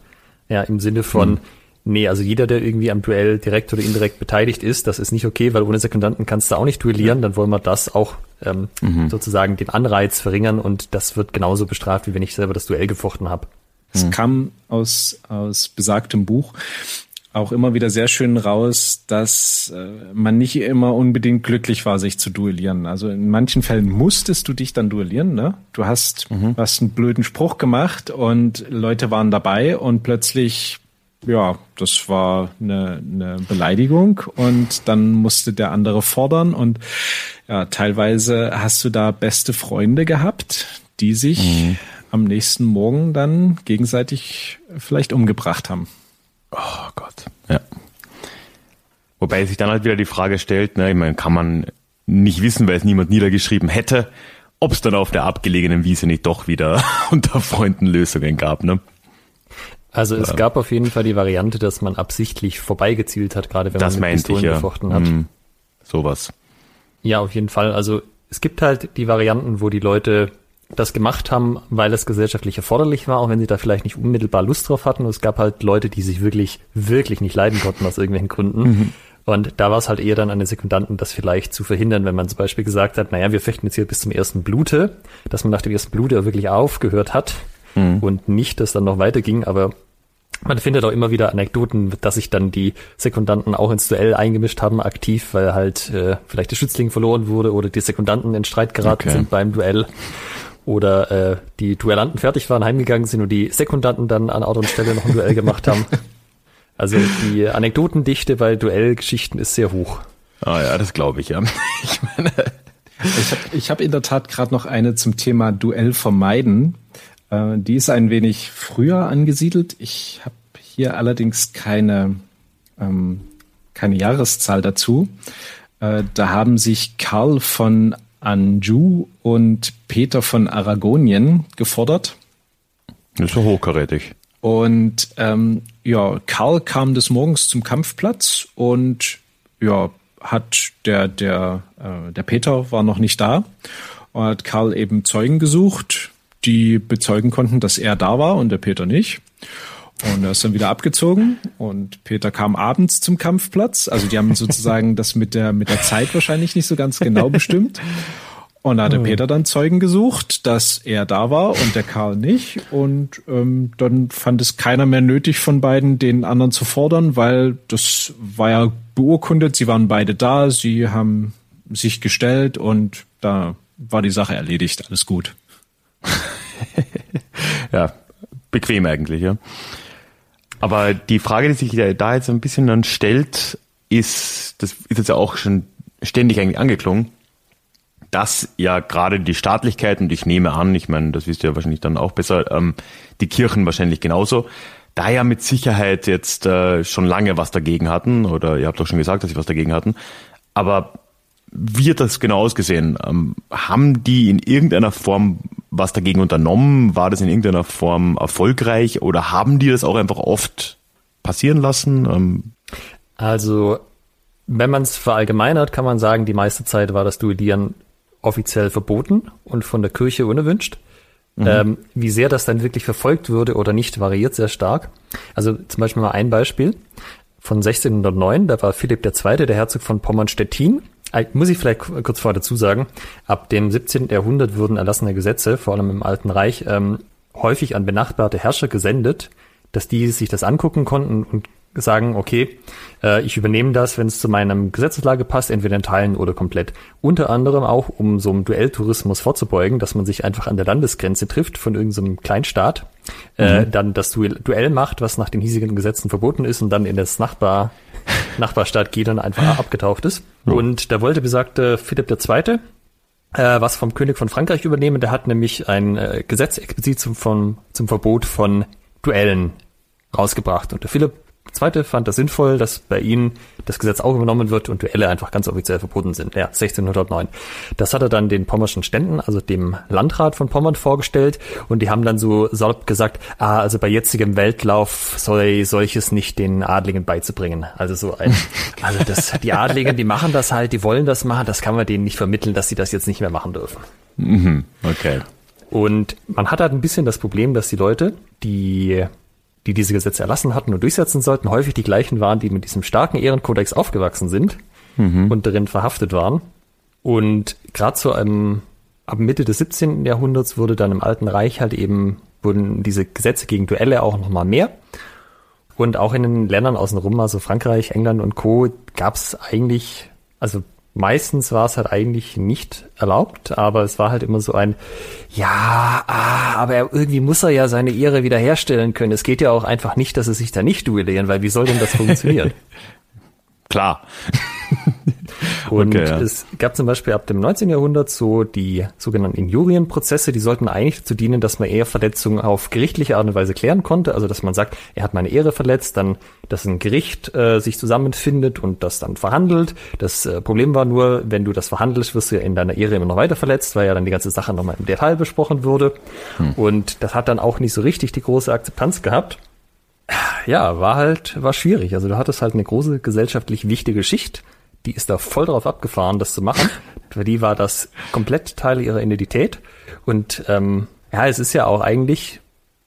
Ja, im Sinne von, mhm. nee, also jeder, der irgendwie am Duell direkt oder indirekt beteiligt ist, das ist nicht okay, weil ohne Sekundanten kannst du auch nicht duellieren, dann wollen wir das auch ähm, mhm. sozusagen den Anreiz verringern und das wird genauso bestraft, wie wenn ich selber das Duell gefochten habe. Es mhm. kam aus, aus besagtem Buch auch immer wieder sehr schön raus, dass äh, man nicht immer unbedingt glücklich war, sich zu duellieren. Also in manchen Fällen musstest du dich dann duellieren, ne? Du hast, mhm. hast einen blöden Spruch gemacht und Leute waren dabei und plötzlich, ja, das war eine, eine Beleidigung und dann musste der andere fordern und ja, teilweise hast du da beste Freunde gehabt, die sich mhm. am nächsten Morgen dann gegenseitig vielleicht umgebracht haben. Oh Gott, ja. Wobei sich dann halt wieder die Frage stellt, ne, ich meine, kann man nicht wissen, weil es niemand niedergeschrieben hätte, ob es dann auf der abgelegenen Wiese nicht doch wieder [laughs] unter Freunden Lösungen gab, ne? Also es ja. gab auf jeden Fall die Variante, dass man absichtlich vorbeigezielt hat, gerade wenn das man mit Pistolen ich, ja. gefochten hat. Mm, sowas. Ja, auf jeden Fall. Also es gibt halt die Varianten, wo die Leute das gemacht haben, weil es gesellschaftlich erforderlich war, auch wenn sie da vielleicht nicht unmittelbar Lust drauf hatten. Und es gab halt Leute, die sich wirklich, wirklich nicht leiden konnten aus irgendwelchen Gründen. Mhm. Und da war es halt eher dann an den Sekundanten, das vielleicht zu verhindern, wenn man zum Beispiel gesagt hat, naja, wir fechten jetzt hier bis zum ersten Blute, dass man nach dem ersten Blute wirklich aufgehört hat mhm. und nicht, dass dann noch weiterging, aber man findet auch immer wieder Anekdoten, dass sich dann die Sekundanten auch ins Duell eingemischt haben, aktiv, weil halt äh, vielleicht der Schützling verloren wurde oder die Sekundanten in Streit geraten okay. sind beim Duell oder äh, die Duellanten fertig waren, heimgegangen sind und die Sekundanten dann an Ort und Stelle noch ein Duell gemacht haben. [laughs] Also die Anekdotendichte bei Duellgeschichten ist sehr hoch. Ah ja, das glaube ich ja. [laughs] Ich meine, ich habe ich hab in der Tat gerade noch eine zum Thema Duell vermeiden. Äh, die ist ein wenig früher angesiedelt. Ich habe hier allerdings keine, ähm, keine Jahreszahl dazu. Äh, da haben sich Karl von Anjou und Peter von Aragonien gefordert. Das ist ja hochkarätig. Und ähm, ja, Karl kam des Morgens zum Kampfplatz und ja, hat der, der, äh, der Peter war noch nicht da und hat Karl eben Zeugen gesucht, die bezeugen konnten, dass er da war und der Peter nicht. Und er ist dann wieder abgezogen und Peter kam abends zum Kampfplatz. Also die haben [laughs] sozusagen das mit der, mit der Zeit wahrscheinlich nicht so ganz genau bestimmt. Und da hat der hm. Peter dann Zeugen gesucht, dass er da war und der Karl nicht. Und ähm, dann fand es keiner mehr nötig von beiden, den anderen zu fordern, weil das war ja beurkundet, sie waren beide da, sie haben sich gestellt und da war die Sache erledigt, alles gut. [laughs] ja, bequem eigentlich, ja. Aber die Frage, die sich da jetzt ein bisschen dann stellt, ist, das ist jetzt ja auch schon ständig eigentlich angeklungen, dass ja gerade die Staatlichkeit, und ich nehme an, ich meine, das wisst ihr ja wahrscheinlich dann auch besser, ähm, die Kirchen wahrscheinlich genauso, da ja mit Sicherheit jetzt äh, schon lange was dagegen hatten, oder ihr habt doch schon gesagt, dass sie was dagegen hatten, aber wie hat das genau ausgesehen? Ähm, haben die in irgendeiner Form was dagegen unternommen? War das in irgendeiner Form erfolgreich oder haben die das auch einfach oft passieren lassen? Ähm also, wenn man es verallgemeinert, kann man sagen, die meiste Zeit war das Duellieren offiziell verboten und von der Kirche unerwünscht. Mhm. Ähm, wie sehr das dann wirklich verfolgt würde oder nicht, variiert sehr stark. Also zum Beispiel mal ein Beispiel von 1609, da war Philipp II., der Herzog von Pommern-Stettin, Muss ich vielleicht ku- kurz vorher dazu sagen, ab dem 17. Jahrhundert wurden erlassene Gesetze, vor allem im Alten Reich, ähm, häufig an benachbarte Herrscher gesendet, dass die sich das angucken konnten und sagen, okay, äh, ich übernehme das, wenn es zu meinem Gesetzeslage passt, entweder in Teilen oder komplett. Unter anderem auch, um so einem Duelltourismus vorzubeugen, dass man sich einfach an der Landesgrenze trifft von irgendeinem Kleinstaat, äh, dann das Duell, Duell macht, was nach den hiesigen Gesetzen verboten ist und dann in das Nachbar, [laughs] Nachbarstaat geht und einfach abgetaucht ist. Und da wollte besagte Philipp II., äh, was vom König von Frankreich übernehmen. Der hat nämlich ein äh, Gesetz explizit zum, vom, zum Verbot von Duellen rausgebracht. Und der Philipp II. fand das sinnvoll, dass bei ihnen das Gesetz auch übernommen wird und Duelle einfach ganz offiziell verboten sind. Ja, 1609. Das hat er dann den pommerschen Ständen, also dem Landrat von Pommern vorgestellt und die haben dann so salopp gesagt, ah, also bei jetzigem Weltlauf soll solches nicht den Adligen beizubringen. Also so ein, [laughs] also das, die Adligen, die machen das halt, die wollen das machen, das kann man denen nicht vermitteln, dass sie das jetzt nicht mehr machen dürfen. Okay. Und man hat halt ein bisschen das Problem, dass die Leute, die, die diese Gesetze erlassen hatten und durchsetzen sollten, häufig die gleichen waren, die mit diesem starken Ehrenkodex aufgewachsen sind und darin verhaftet waren. Und gerade so einem, ab Mitte des 17. Jahrhunderts wurde dann im Alten Reich halt eben, wurden diese Gesetze gegen Duelle auch nochmal mehr. Und auch in den Ländern außenrum, also Frankreich, England und Co., gab es eigentlich, also meistens war es halt eigentlich nicht erlaubt, aber es war halt immer so ein, ja, ah, aber er, irgendwie muss er ja seine Ehre wiederherstellen können. Es geht ja auch einfach nicht, dass sie sich da nicht duellieren, weil wie soll denn das funktionieren? [laughs] Klar. [laughs] Und Okay, ja. es gab zum Beispiel ab dem 19. Jahrhundert so die sogenannten Injurienprozesse, die sollten eigentlich dazu dienen, dass man eher Verletzungen auf gerichtliche Art und Weise klären konnte. Also dass man sagt, er hat meine Ehre verletzt, dann, dass ein Gericht äh, sich zusammenfindet und das dann verhandelt. Das äh, Problem war nur, wenn du das verhandelst, wirst du ja in deiner Ehre immer noch weiter verletzt, weil ja dann die ganze Sache nochmal im Detail besprochen wurde. Und das hat dann auch nicht so richtig die große Akzeptanz gehabt ja, war halt, war schwierig. Also du hattest halt eine große gesellschaftlich wichtige Schicht, die ist da voll drauf abgefahren, das zu machen. [laughs] Für die war das komplett Teil ihrer Identität. Und ähm, ja, es ist ja auch eigentlich,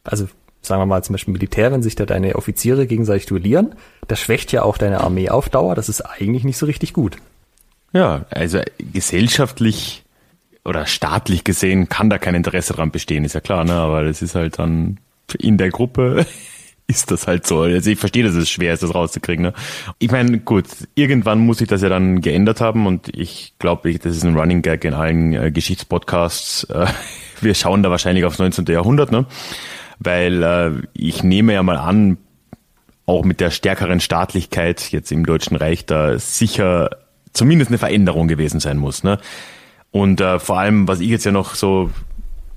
also sagen wir mal zum Beispiel Militär, wenn sich da deine Offiziere gegenseitig duellieren, das schwächt ja auch deine Armee auf Dauer. Das ist eigentlich nicht so richtig gut. Ja, also gesellschaftlich oder staatlich gesehen kann da kein Interesse dran bestehen, ist ja klar, ne? Aber das ist halt dann in der Gruppe ist das halt so. Also ich verstehe, dass es schwer ist, das rauszukriegen. Ne? Ich meine, gut, irgendwann muss sich das ja dann geändert haben und ich glaube, das ist ein Running Gag in allen äh, Geschichtspodcasts. [laughs] Äh, wir schauen da wahrscheinlich aufs 19. Jahrhundert, ne? Weil äh, ich nehme ja mal an, auch mit der stärkeren Staatlichkeit jetzt im Deutschen Reich da sicher zumindest eine Veränderung gewesen sein muss. Ne? Und äh, vor allem, was ich jetzt ja noch so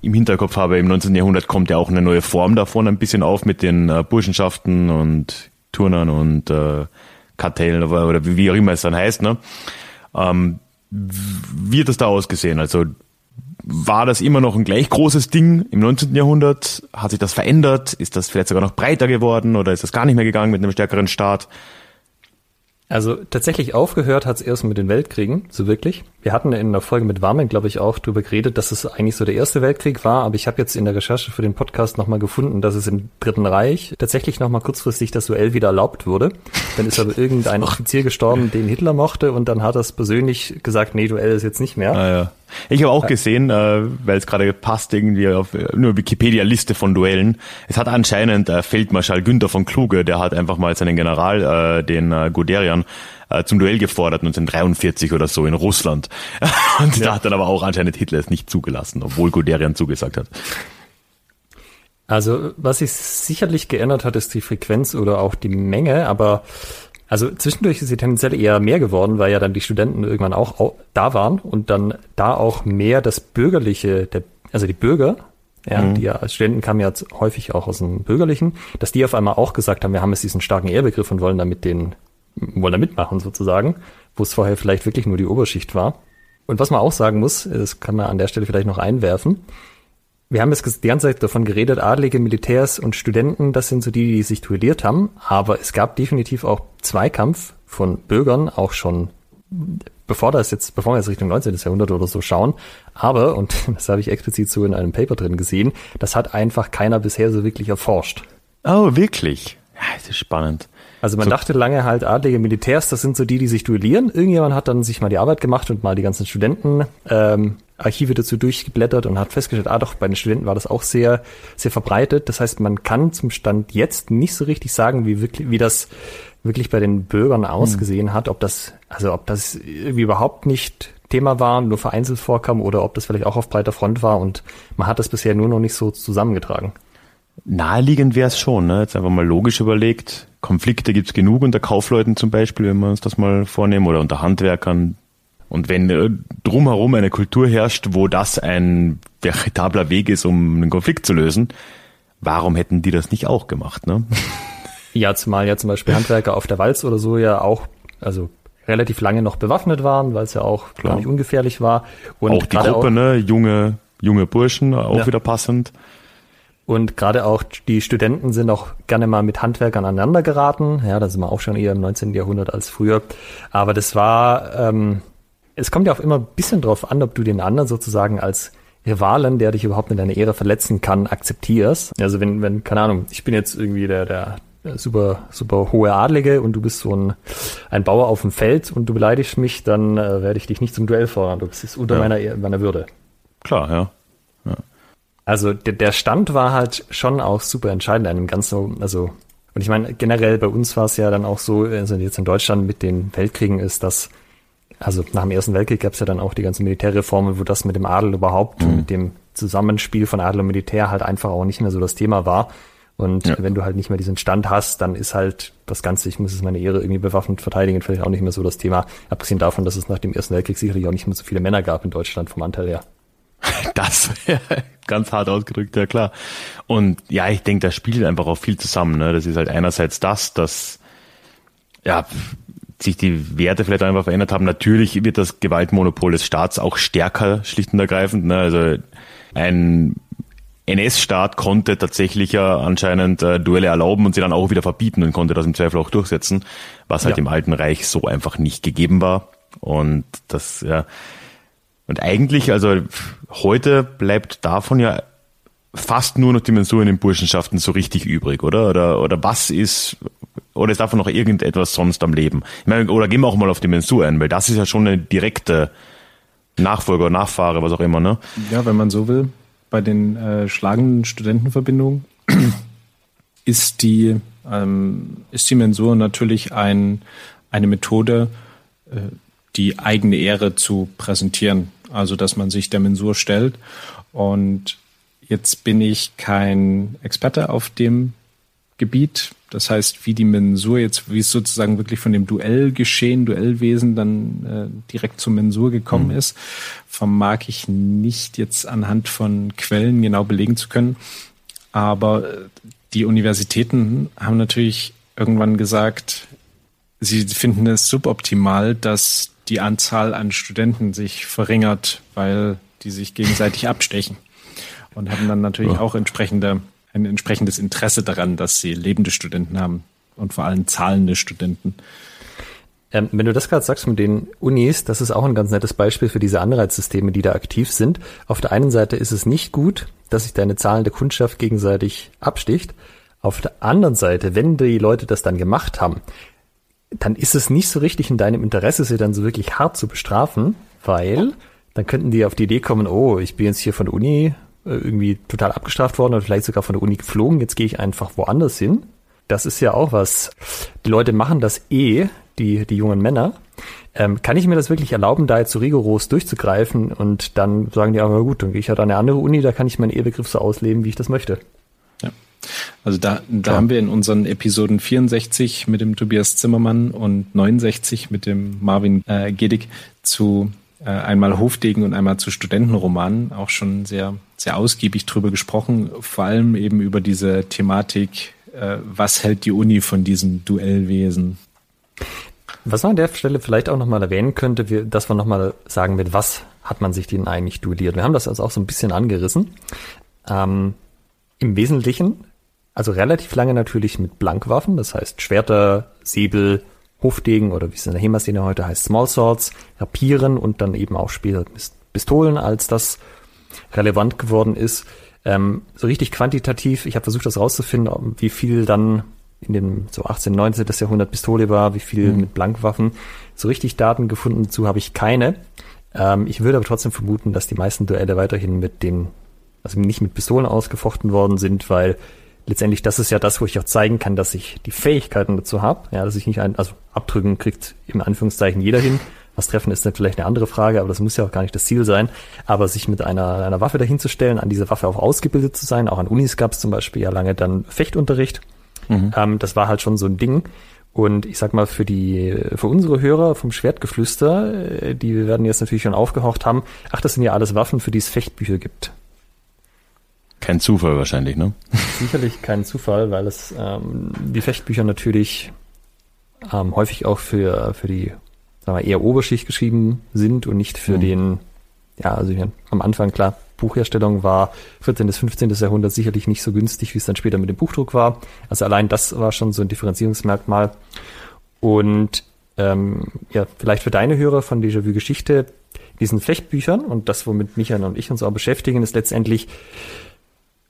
im Hinterkopf habe, im 19. Jahrhundert kommt ja auch eine neue Form davon ein bisschen auf mit den äh, Burschenschaften und Turnern und äh, Kartellen oder, oder wie auch immer es dann heißt. Ne? Ähm, wie hat das da ausgesehen? Also war das immer noch ein gleich großes Ding im 19. Jahrhundert? Hat sich das verändert? Ist das vielleicht sogar noch breiter geworden oder ist das gar nicht mehr gegangen mit einem stärkeren Staat? Also tatsächlich aufgehört hat es erst mit den Weltkriegen, so wirklich. Wir hatten in der Folge mit Warmen, glaube ich, auch drüber geredet, dass es eigentlich so der erste Weltkrieg war, aber ich habe jetzt in der Recherche für den Podcast nochmal gefunden, dass es im Dritten Reich tatsächlich nochmal kurzfristig das Duell wieder erlaubt wurde. Dann ist aber irgendein [laughs] Offizier gestorben, den Hitler mochte und dann hat er es persönlich gesagt, nee, Duell ist jetzt nicht mehr. Ah, ja. Ich habe auch gesehen, äh, weil es gerade passt, irgendwie auf äh, nur Wikipedia-Liste von Duellen. Es hat anscheinend äh, Feldmarschall Günther von Kluge, der hat einfach mal seinen General, äh, den äh, Guderian, äh, zum Duell gefordert, 1943 oder so in Russland. [laughs] Und da hat dann aber auch anscheinend Hitler es nicht zugelassen, obwohl Guderian zugesagt hat. Also, was sich sicherlich geändert hat, ist die Frequenz oder auch die Menge, aber also zwischendurch ist sie tendenziell eher mehr geworden, weil ja dann die Studenten irgendwann auch au- da waren und dann da auch mehr das Bürgerliche, der, also die Bürger, ja, die ja als Studenten kamen ja häufig auch aus dem Bürgerlichen, dass die auf einmal auch gesagt haben, wir haben jetzt diesen starken Ehrbegriff und wollen damit den, wollen da mitmachen sozusagen, wo es vorher vielleicht wirklich nur die Oberschicht war. Und was man auch sagen muss, das kann man an der Stelle vielleicht noch einwerfen, wir haben jetzt die ganze Zeit davon geredet, Adlige, Militärs und Studenten, das sind so die, die sich duelliert haben. Aber es gab definitiv auch Zweikampf von Bürgern, auch schon bevor das jetzt, bevor wir jetzt Richtung 19. Jahrhundert oder so schauen. Aber, und [laughs] das habe ich explizit so in einem Paper drin gesehen, das hat einfach keiner bisher so wirklich erforscht. Oh, wirklich? Ja, das ist spannend. Also man So- dachte lange halt, adlige Militärs, das sind so die, die sich duellieren. Irgendjemand hat dann sich mal die Arbeit gemacht und mal die ganzen Studenten ähm, Archive dazu durchgeblättert und hat festgestellt, ah doch, bei den Studenten war das auch sehr, sehr verbreitet. Das heißt, man kann zum Stand jetzt nicht so richtig sagen, wie wirklich, wie das wirklich bei den Bürgern ausgesehen hat, ob das, also ob das irgendwie überhaupt nicht Thema war, nur vereinzelt vorkam oder ob das vielleicht auch auf breiter Front war und man hat das bisher nur noch nicht so zusammengetragen. Naheliegend wäre es schon, ne? jetzt einfach mal logisch überlegt. Konflikte gibt's genug unter Kaufleuten zum Beispiel, wenn wir uns das mal vornehmen, oder unter Handwerkern. Und wenn äh, drumherum eine Kultur herrscht, wo das ein veritabler Weg ist, um einen Konflikt zu lösen, warum hätten die das nicht auch gemacht? Ne? [laughs] Ja, zumal ja zum Beispiel Handwerker auf der Walz oder so ja auch, also relativ lange noch bewaffnet waren, weil es ja auch Klar. gar nicht ungefährlich war. Und auch die Gruppe, auch, ne? junge, junge Burschen, auch Ja. wieder passend. Und gerade auch die Studenten sind auch gerne mal mit Handwerkern aneinander geraten. Ja, da sind wir auch schon eher im 19. Jahrhundert als früher. Aber das war, ähm, es kommt ja auch immer ein bisschen drauf an, ob du den anderen sozusagen als Rivalen, der dich überhaupt mit deiner Ehre verletzen kann, akzeptierst. Also wenn, wenn, keine Ahnung, ich bin jetzt irgendwie der, der super, super hohe Adlige und du bist so ein, ein Bauer auf dem Feld und du beleidigst mich, dann äh, werde ich dich nicht zum Duell fordern. Das ist unter Ja. meiner, meiner Würde. Klar, ja. Also der, der Stand war halt schon auch super entscheidend an dem Ganzen. Also und ich meine generell bei uns war es ja dann auch so, also jetzt in Deutschland mit den Weltkriegen ist, dass also nach dem Ersten Weltkrieg gab es ja dann auch die ganzen Militärreformen, wo das mit dem Adel überhaupt und mit dem Zusammenspiel von Adel und Militär halt einfach auch nicht mehr so das Thema war. Und Ja. wenn du halt nicht mehr diesen Stand hast, dann ist halt das Ganze, ich muss es meine Ehre irgendwie bewaffnet verteidigen, vielleicht auch nicht mehr so das Thema. Abgesehen davon, dass es nach dem Ersten Weltkrieg sicherlich auch nicht mehr so viele Männer gab in Deutschland vom Anteil her. [laughs] Das wäre ganz hart ausgedrückt, ja klar. Und ja, ich denke, da spielt einfach auch viel zusammen. Ne? Das ist halt einerseits das, dass ja, sich die Werte vielleicht einfach verändert haben. Natürlich wird das Gewaltmonopol des Staats auch stärker, schlicht und ergreifend. Ne? Also ein NS-Staat konnte tatsächlich ja anscheinend äh, Duelle erlauben und sie dann auch wieder verbieten und konnte das im Zweifel auch durchsetzen, was halt Ja. im Alten Reich so einfach nicht gegeben war. Und das, ja, und eigentlich, also heute bleibt davon ja fast nur noch die Mensur in den Burschenschaften so richtig übrig, oder? Oder, oder was ist, oder ist davon noch irgendetwas sonst am Leben? Ich meine, oder gehen wir auch mal auf die Mensur ein, weil das ist ja schon eine direkte Nachfolger, Nachfahre, was auch immer, ne? Ja, wenn man so will, bei den äh, schlagenden Studentenverbindungen [clears throat] ist die, ähm, ist die Mensur natürlich ein, eine Methode, äh, die eigene Ehre zu präsentieren. Also, dass man sich der Mensur stellt. Und jetzt bin ich kein Experte auf dem Gebiet. Das heißt, wie die Mensur jetzt, wie es sozusagen wirklich von dem Duellgeschehen, Duellwesen dann äh, direkt zur Mensur gekommen ist, vermag ich nicht jetzt anhand von Quellen genau belegen zu können. Aber äh, die Universitäten haben natürlich irgendwann gesagt, sie finden es suboptimal, dass die Anzahl an Studenten sich verringert, weil die sich gegenseitig abstechen. Und haben dann natürlich auch entsprechende, ein entsprechendes Interesse daran, dass sie lebende Studenten haben und vor allem zahlende Studenten. Ähm, wenn du das gerade sagst mit den Unis, das ist auch ein ganz nettes Beispiel für diese Anreizsysteme, die da aktiv sind. Auf der einen Seite ist es nicht gut, dass sich deine zahlende Kundschaft gegenseitig absticht. Auf der anderen Seite, wenn die Leute das dann gemacht haben, dann ist es nicht so richtig in deinem Interesse, sie dann so wirklich hart zu bestrafen, weil dann könnten die auf die Idee kommen, oh, ich bin jetzt hier von der Uni irgendwie total abgestraft worden oder vielleicht sogar von der Uni geflogen, jetzt gehe ich einfach woanders hin. Das ist ja auch was. Die Leute machen das eh, die, die jungen Männer. Ähm, kann ich mir das wirklich erlauben, da jetzt so rigoros durchzugreifen und dann sagen die, aber gut, dann gehe ich halt an eine andere Uni, da kann ich meinen Ehebegriff so ausleben, wie ich das möchte. Ja. Also da, da haben wir in unseren Episoden 64 mit dem Tobias Zimmermann und 69 mit dem Marvin äh, Gedig zu äh, einmal Hofdegen und einmal zu Studentenromanen auch schon sehr, sehr ausgiebig drüber gesprochen, vor allem eben über diese Thematik, äh, was hält die Uni von diesem Duellwesen? Was man an der Stelle vielleicht auch nochmal erwähnen könnte, wir, dass wir nochmal sagen, mit was hat man sich denn eigentlich duelliert. Wir haben das also auch so ein bisschen angerissen. Ähm, Im Wesentlichen, also relativ lange natürlich mit Blankwaffen, das heißt Schwerter, Säbel, Hofdegen oder wie es in der HEMA-Szene heute heißt, Small Swords, Rapieren und dann eben auch später Pist- Pistolen, als das relevant geworden ist. Ähm, so richtig quantitativ, ich habe versucht, das rauszufinden, wie viel dann in dem so 18, 19. Jahrhundert Pistole war, wie viel mhm. mit Blankwaffen. So richtig Daten gefunden dazu habe ich keine. Ähm, ich würde aber trotzdem vermuten, dass die meisten Duelle weiterhin mit den, also nicht mit Pistolen ausgefochten worden sind, weil letztendlich das ist ja das, wo ich auch zeigen kann, dass ich die Fähigkeiten dazu habe. Ja, dass ich nicht ein, also abdrücken kriegt im Anführungszeichen jeder hin. Was treffen ist dann vielleicht eine andere Frage, aber das muss ja auch gar nicht das Ziel sein. Aber sich mit einer, einer Waffe dahinzustellen, an dieser Waffe auch ausgebildet zu sein, auch an Unis gab es zum Beispiel ja lange dann Fechtunterricht. Mhm. Ähm, das war halt schon so ein Ding. Und ich sag mal, für die, für unsere Hörer vom Schwertgeflüster, äh, die werden jetzt natürlich schon aufgehorcht haben, ach, das sind ja alles Waffen, für die es Fechtbücher gibt. Kein Zufall wahrscheinlich, ne? [laughs] Sicherlich kein Zufall, weil es ähm, die Fechtbücher natürlich ähm, häufig auch für, für die sagen wir, eher Oberschicht geschrieben sind und nicht für mhm. den, ja, also am Anfang klar, Buchherstellung war 14. bis 15. Jahrhundert sicherlich nicht so günstig, wie es dann später mit dem Buchdruck war. Also allein das war schon so ein Differenzierungsmerkmal. Und ähm, ja, vielleicht für deine Hörer von Déjà-vu Geschichte, diesen Fechtbüchern und das, womit Michael und ich uns auch beschäftigen, ist letztendlich,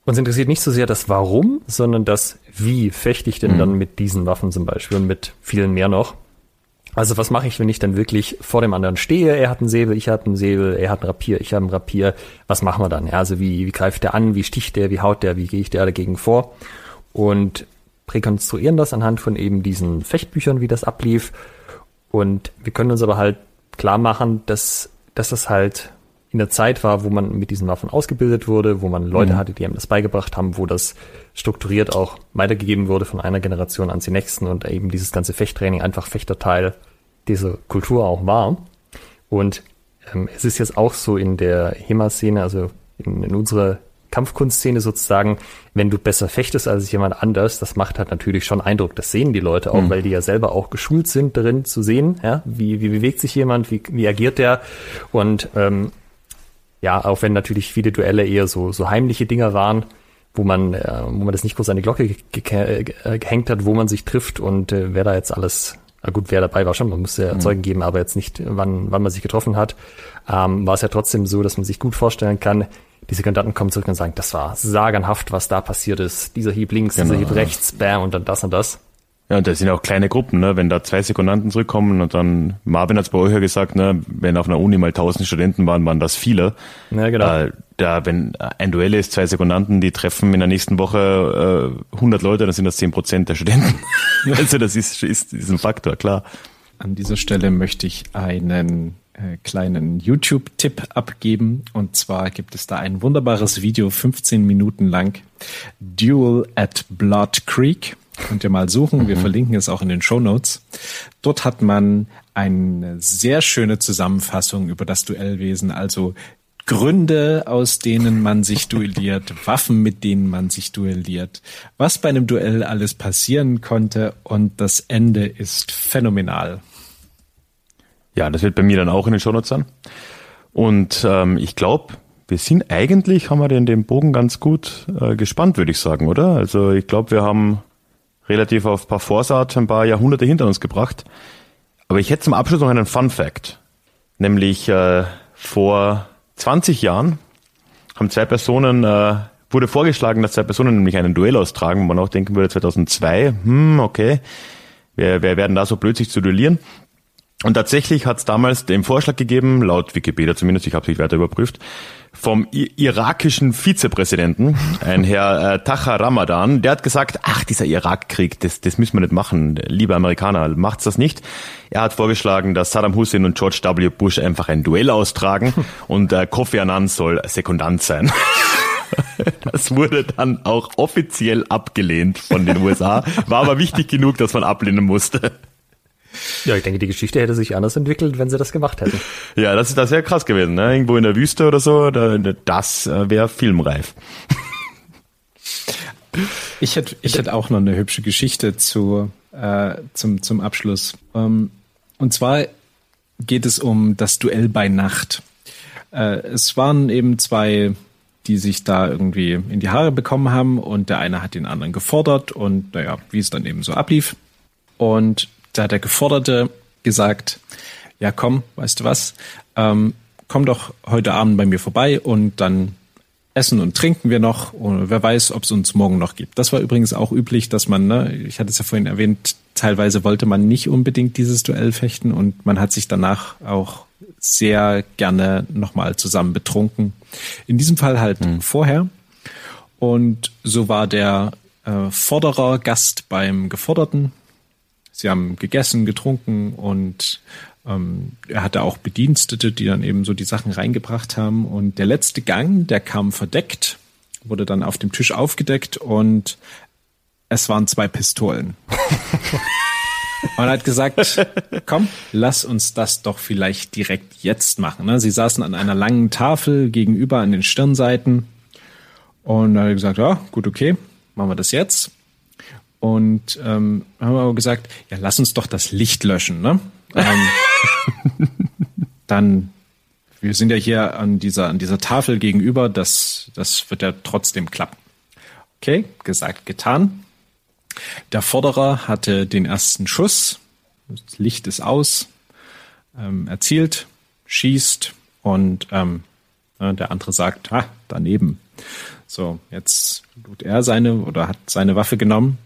uns interessiert nicht so sehr das Warum, sondern das Wie fechte ich denn mhm. dann mit diesen Waffen zum Beispiel und mit vielen mehr noch. Also was mache ich, wenn ich dann wirklich vor dem anderen stehe? Er hat einen Säbel, ich habe einen Säbel, er hat einen Rapier, ich habe einen Rapier. Was machen wir dann? Ja, also wie, wie greift der an? Wie sticht der? Wie haut der? Wie gehe ich der dagegen vor? Und rekonstruieren das anhand von eben diesen Fechtbüchern, wie das ablief. Und wir können uns aber halt klar machen, dass, dass das halt in der Zeit war, wo man mit diesen Waffen ausgebildet wurde, wo man Leute mhm. hatte, die einem das beigebracht haben, wo das strukturiert auch weitergegeben wurde von einer Generation an die nächsten und eben dieses ganze Fechttraining einfach Fechterteil diese Kultur auch war. Und ähm, es ist jetzt auch so in der HEMA-Szene, also in, in unserer Kampfkunstszene sozusagen, wenn du besser fechtest als jemand anders, das macht halt natürlich schon Eindruck. Das sehen die Leute auch, mhm. weil die ja selber auch geschult sind, darin zu sehen, ja, wie, wie bewegt sich jemand, wie, wie agiert der. Und ähm, ja, auch wenn natürlich viele Duelle eher so, so heimliche Dinger waren, wo man, äh, wo man das nicht groß an die Glocke ge ge äh, gehängt hat, wo man sich trifft und äh, wer da jetzt alles na gut, wer dabei war schon, man musste ja mhm. Zeugen geben, aber jetzt nicht, wann, wann man sich getroffen hat, ähm, war es ja trotzdem so, dass man sich gut vorstellen kann, diese Kandidaten kommen zurück und sagen, das war sagenhaft, was da passiert ist. Dieser Hieb links, genau. dieser Hieb rechts, bam, und dann das und das. Ja, und das sind auch kleine Gruppen, ne? Wenn da zwei Sekundanten zurückkommen und dann, Marvin hat es bei euch ja gesagt, ne, wenn auf einer Uni mal tausend Studenten waren, waren das viele. Ja, genau. Äh, da, wenn ein Duell ist, zwei Sekundanten, die treffen in der nächsten Woche äh, 100 Leute, dann sind das 10 Prozent der Studenten. [laughs] also das ist, ist, ist ein Faktor, klar. An dieser Stelle möchte ich einen äh, kleinen YouTube-Tipp abgeben. Und zwar gibt es da ein wunderbares Video, 15 Minuten lang, Duel at Blood Creek. Könnt ihr mal suchen. Wir mhm. verlinken es auch in den Show Notes. Dort hat man eine sehr schöne Zusammenfassung über das Duellwesen, also Gründe, aus denen man sich duelliert, [laughs] Waffen, mit denen man sich duelliert, was bei einem Duell alles passieren konnte und das Ende ist phänomenal. Ja, das wird bei mir dann auch in den Shownotes sein. Und ähm, ich glaube, wir sind eigentlich, haben wir den, den Bogen ganz gut äh, gespannt, würde ich sagen, oder? Also ich glaube, wir haben relativ auf Vorsaat ein paar Jahrhunderte hinter uns gebracht. Aber ich hätte zum Abschluss noch einen Fun Fact. Nämlich äh, vor 20 Jahren haben zwei Personen, äh, wurde vorgeschlagen, dass zwei Personen nämlich einen Duell austragen, wo man auch denken würde, 2002, hm, okay, wer, wer werden da so blöd, sich zu duellieren? Und tatsächlich hat es damals den Vorschlag gegeben, laut Wikipedia zumindest, ich habe es nicht weiter überprüft, vom irakischen Vizepräsidenten, ein Herr äh, Taha Ramadan, der hat gesagt, ach, dieser Irakkrieg, das, das müssen wir nicht machen. Liebe Amerikaner, macht's das nicht. Er hat vorgeschlagen, dass Saddam Hussein und George W. Bush einfach ein Duell austragen [laughs] und äh, Kofi Annan soll Sekundant sein. [laughs] Das wurde dann auch offiziell abgelehnt von den USA, war aber wichtig genug, dass man ablehnen musste. Ja, ich denke, die Geschichte hätte sich anders entwickelt, wenn sie das gemacht hätten. [laughs] Ja, das, das wäre krass gewesen. Ne? Irgendwo in der Wüste oder so, das äh, wäre filmreif. [laughs] Ich hätte, ich hätte auch noch eine hübsche Geschichte zu, äh, zum, zum Abschluss. Ähm, und zwar geht es um das Duell bei Nacht. Äh, es waren eben zwei, die sich da irgendwie in die Haare bekommen haben und der eine hat den anderen gefordert und naja, wie es dann eben so ablief. Und da hat der Geforderte gesagt, ja komm, weißt du was, ähm, komm doch heute Abend bei mir vorbei und dann essen und trinken wir noch. Und wer weiß, ob es uns morgen noch gibt. Das war übrigens auch üblich, dass man, ne, ich hatte es ja vorhin erwähnt, teilweise wollte man nicht unbedingt dieses Duell fechten und man hat sich danach auch sehr gerne nochmal zusammen betrunken. In diesem Fall halt mhm. vorher. Und so war der äh, Forderer Gast beim Geforderten. Sie haben gegessen, getrunken und ähm, er hatte auch Bedienstete, die dann eben so die Sachen reingebracht haben. Und der letzte Gang, der kam verdeckt, wurde dann auf dem Tisch aufgedeckt und es waren zwei Pistolen. [laughs] Man hat gesagt, komm, lass uns das doch vielleicht direkt jetzt machen. Ne? Sie saßen an einer langen Tafel gegenüber an den Stirnseiten und dann hat er gesagt, ja, gut, okay, machen wir das jetzt. Und ähm, haben wir aber gesagt, ja, lass uns doch das Licht löschen. Ne? Ähm, [laughs] dann, wir sind ja hier an dieser, an dieser Tafel gegenüber, das, das wird ja trotzdem klappen. Okay, gesagt, getan. Der Vorderer hatte den ersten Schuss, das Licht ist aus, ähm, erzielt, schießt und ähm, der andere sagt, ah, daneben. So, jetzt tut er seine oder hat seine Waffe genommen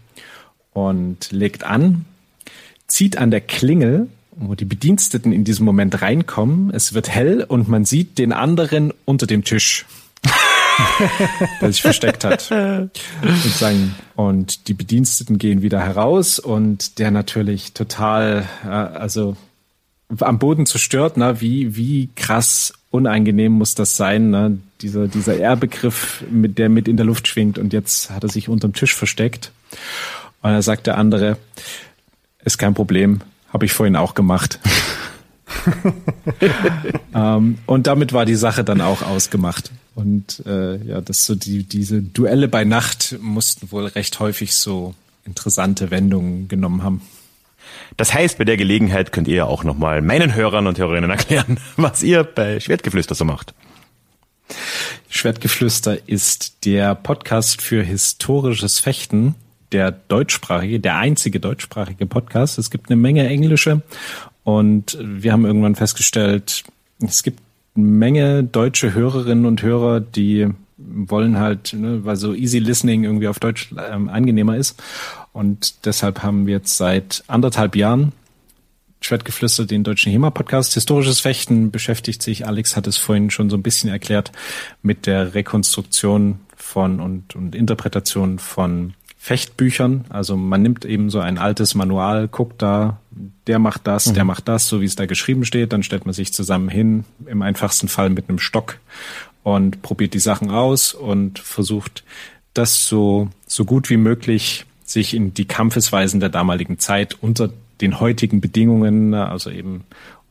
und legt an, zieht an der Klingel, wo die Bediensteten in diesem Moment reinkommen. Es wird hell und man sieht den anderen unter dem Tisch. [laughs] der sich versteckt hat. Sozusagen. Und die Bediensteten gehen wieder heraus und der natürlich total, also am Boden zerstört, ne? wie, wie krass unangenehm muss das sein, ne? dieser, dieser R-Begriff, mit der mit in der Luft schwingt und jetzt hat er sich unterm Tisch versteckt. Und da sagt der andere, ist kein Problem, habe ich vorhin auch gemacht. [laughs] ähm, und damit war die Sache dann auch ausgemacht. Und äh, ja, das so die diese Duelle bei Nacht mussten wohl recht häufig so interessante Wendungen genommen haben. Das heißt, bei der Gelegenheit könnt ihr auch nochmal meinen Hörern und Hörerinnen erklären, [laughs] was ihr bei Schwertgeflüster so macht. Schwertgeflüster ist der Podcast für historisches Fechten, der deutschsprachige, der einzige deutschsprachige Podcast. Es gibt eine Menge englische und wir haben irgendwann festgestellt, es gibt eine Menge deutsche Hörerinnen und Hörer, die wollen halt, ne, weil so easy listening irgendwie auf Deutsch ähm, angenehmer ist. Und deshalb haben wir jetzt seit anderthalb Jahren Schwertgeflüster, den deutschen HEMA-Podcast. Historisches Fechten beschäftigt sich, Alex hat es vorhin schon so ein bisschen erklärt, mit der Rekonstruktion von und, und Interpretation von Fechtbüchern. Also man nimmt eben so ein altes Manual, guckt da, der macht das, mhm. der macht das, so wie es da geschrieben steht. Dann stellt man sich zusammen hin, im einfachsten Fall mit einem Stock und probiert die Sachen aus und versucht das so, so gut wie möglich sich in die Kampfesweisen der damaligen Zeit unter den heutigen Bedingungen, also eben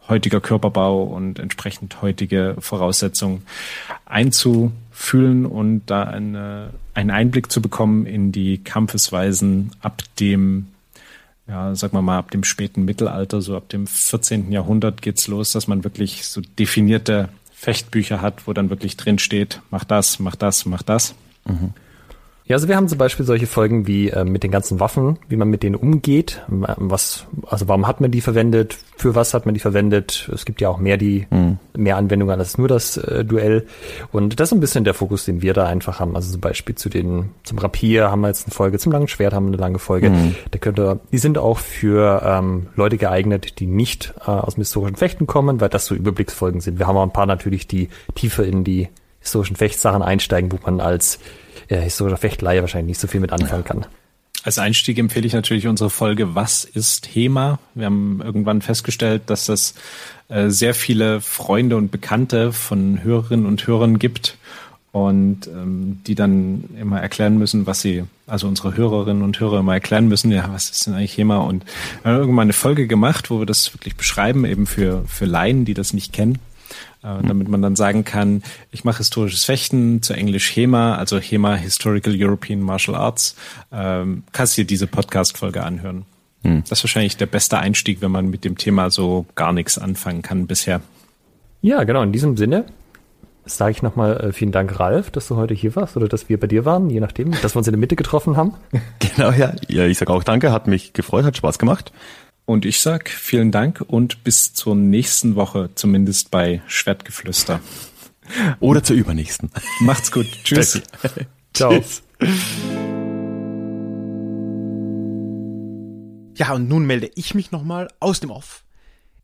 heutiger Körperbau und entsprechend heutige Voraussetzungen einzufühlen und da eine, einen Einblick zu bekommen in die Kampfesweisen ab dem, ja, sag mal mal, ab dem späten Mittelalter, so ab dem 14. Jahrhundert geht's los, dass man wirklich so definierte Fechtbücher hat, wo dann wirklich drin steht, mach das, mach das, mach das. Mhm. Ja, also wir haben zum Beispiel solche Folgen wie äh, mit den ganzen Waffen, wie man mit denen umgeht, was, also warum hat man die verwendet, für was hat man die verwendet. Es gibt ja auch mehr die, mhm. mehr Anwendungen als nur das äh, Duell. Und das ist ein bisschen der Fokus, den wir da einfach haben. Also zum Beispiel zu den, zum Rapier haben wir jetzt eine Folge, zum langen Schwert haben wir eine lange Folge. Mhm. Da könnte, die sind auch für ähm, Leute geeignet, die nicht äh, aus dem historischen Fechten kommen, weil das so Überblicksfolgen sind. Wir haben auch ein paar natürlich, die tiefer in die historischen Fechtsachen einsteigen, wo man als äh, historischer Fechtleihe wahrscheinlich nicht so viel mit anfangen kann. Als Einstieg empfehle ich natürlich unsere Folge Was ist HEMA? Wir haben irgendwann festgestellt, dass es äh, sehr viele Freunde und Bekannte von Hörerinnen und Hörern gibt und ähm, die dann immer erklären müssen, was sie, also unsere Hörerinnen und Hörer immer erklären müssen, ja, was ist denn eigentlich HEMA? Und wir haben irgendwann eine Folge gemacht, wo wir das wirklich beschreiben, eben für, für Laien, die das nicht kennen. Äh, damit man dann sagen kann, ich mache historisches Fechten, zu Englisch HEMA, also HEMA Historical European Martial Arts. Ähm, kannst dir diese Podcast-Folge anhören. Hm. Das ist wahrscheinlich der beste Einstieg, wenn man mit dem Thema so gar nichts anfangen kann bisher. Ja, genau. In diesem Sinne sage ich nochmal äh, vielen Dank, Ralf, dass du heute hier warst oder dass wir bei dir waren, je nachdem, dass wir uns in der Mitte getroffen haben. [laughs] Genau, ja. Ja, ich sage auch danke, hat mich gefreut, hat Spaß gemacht. Und ich sag vielen Dank und bis zur nächsten Woche, zumindest bei Schwertgeflüster. Oder zur übernächsten. Macht's gut. Tschüss. [laughs] Ciao. Ja, und nun melde ich mich nochmal aus dem Off.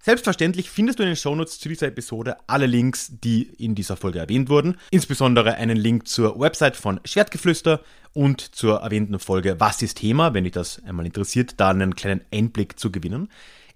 Selbstverständlich findest du in den Shownotes zu dieser Episode alle Links, die in dieser Folge erwähnt wurden. Insbesondere einen Link zur Website von Schwertgeflüster und zur erwähnten Folge Was ist Thema, wenn dich das einmal interessiert, da einen kleinen Einblick zu gewinnen.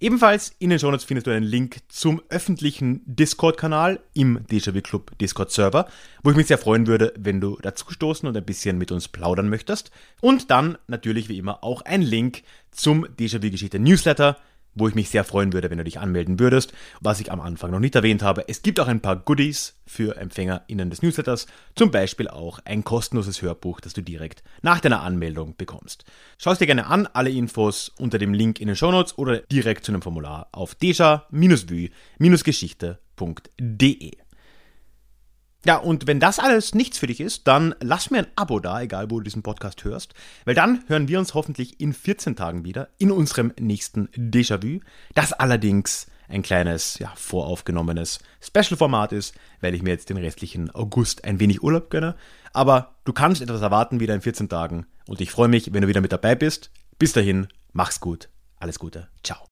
Ebenfalls in den Shownotes findest du einen Link zum öffentlichen Discord-Kanal im Déjà-vu Club Discord-Server, wo ich mich sehr freuen würde, wenn du dazu stoßen und ein bisschen mit uns plaudern möchtest. Und dann natürlich wie immer auch ein Link zum Déjà-vu Geschichte Newsletter, wo ich mich sehr freuen würde, wenn du dich anmelden würdest. Was ich am Anfang noch nicht erwähnt habe, es gibt auch ein paar Goodies für EmpfängerInnen des Newsletters, zum Beispiel auch ein kostenloses Hörbuch, das du direkt nach deiner Anmeldung bekommst. Schau es dir gerne an, alle Infos unter dem Link in den Shownotes oder direkt zu einem Formular auf deja-vue-geschichte.de. Ja, und wenn das alles nichts für dich ist, dann lass mir ein Abo da, egal wo du diesen Podcast hörst, weil dann hören wir uns hoffentlich in 14 Tagen wieder in unserem nächsten Déjà-vu, das allerdings ein kleines, ja, voraufgenommenes Special-Format ist, weil ich mir jetzt den restlichen August ein wenig Urlaub gönne. Aber du kannst etwas erwarten wieder in 14 Tagen und ich freue mich, wenn du wieder mit dabei bist. Bis dahin, mach's gut, alles Gute, ciao.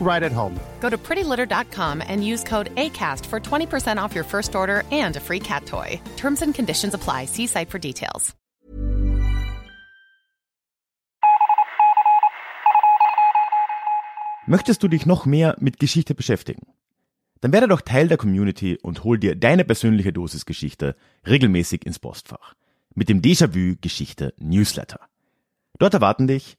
right at home. Go to prettylitter.com and use code ACAST for 20% off your first order and a free cat toy. Terms and conditions apply. See site for details. Möchtest du dich noch mehr mit Geschichte beschäftigen? Dann werde doch Teil der Community und hol dir deine persönliche Dosis Geschichte regelmäßig ins Postfach. Mit dem Déjà-vu Geschichte Newsletter. Dort erwarten dich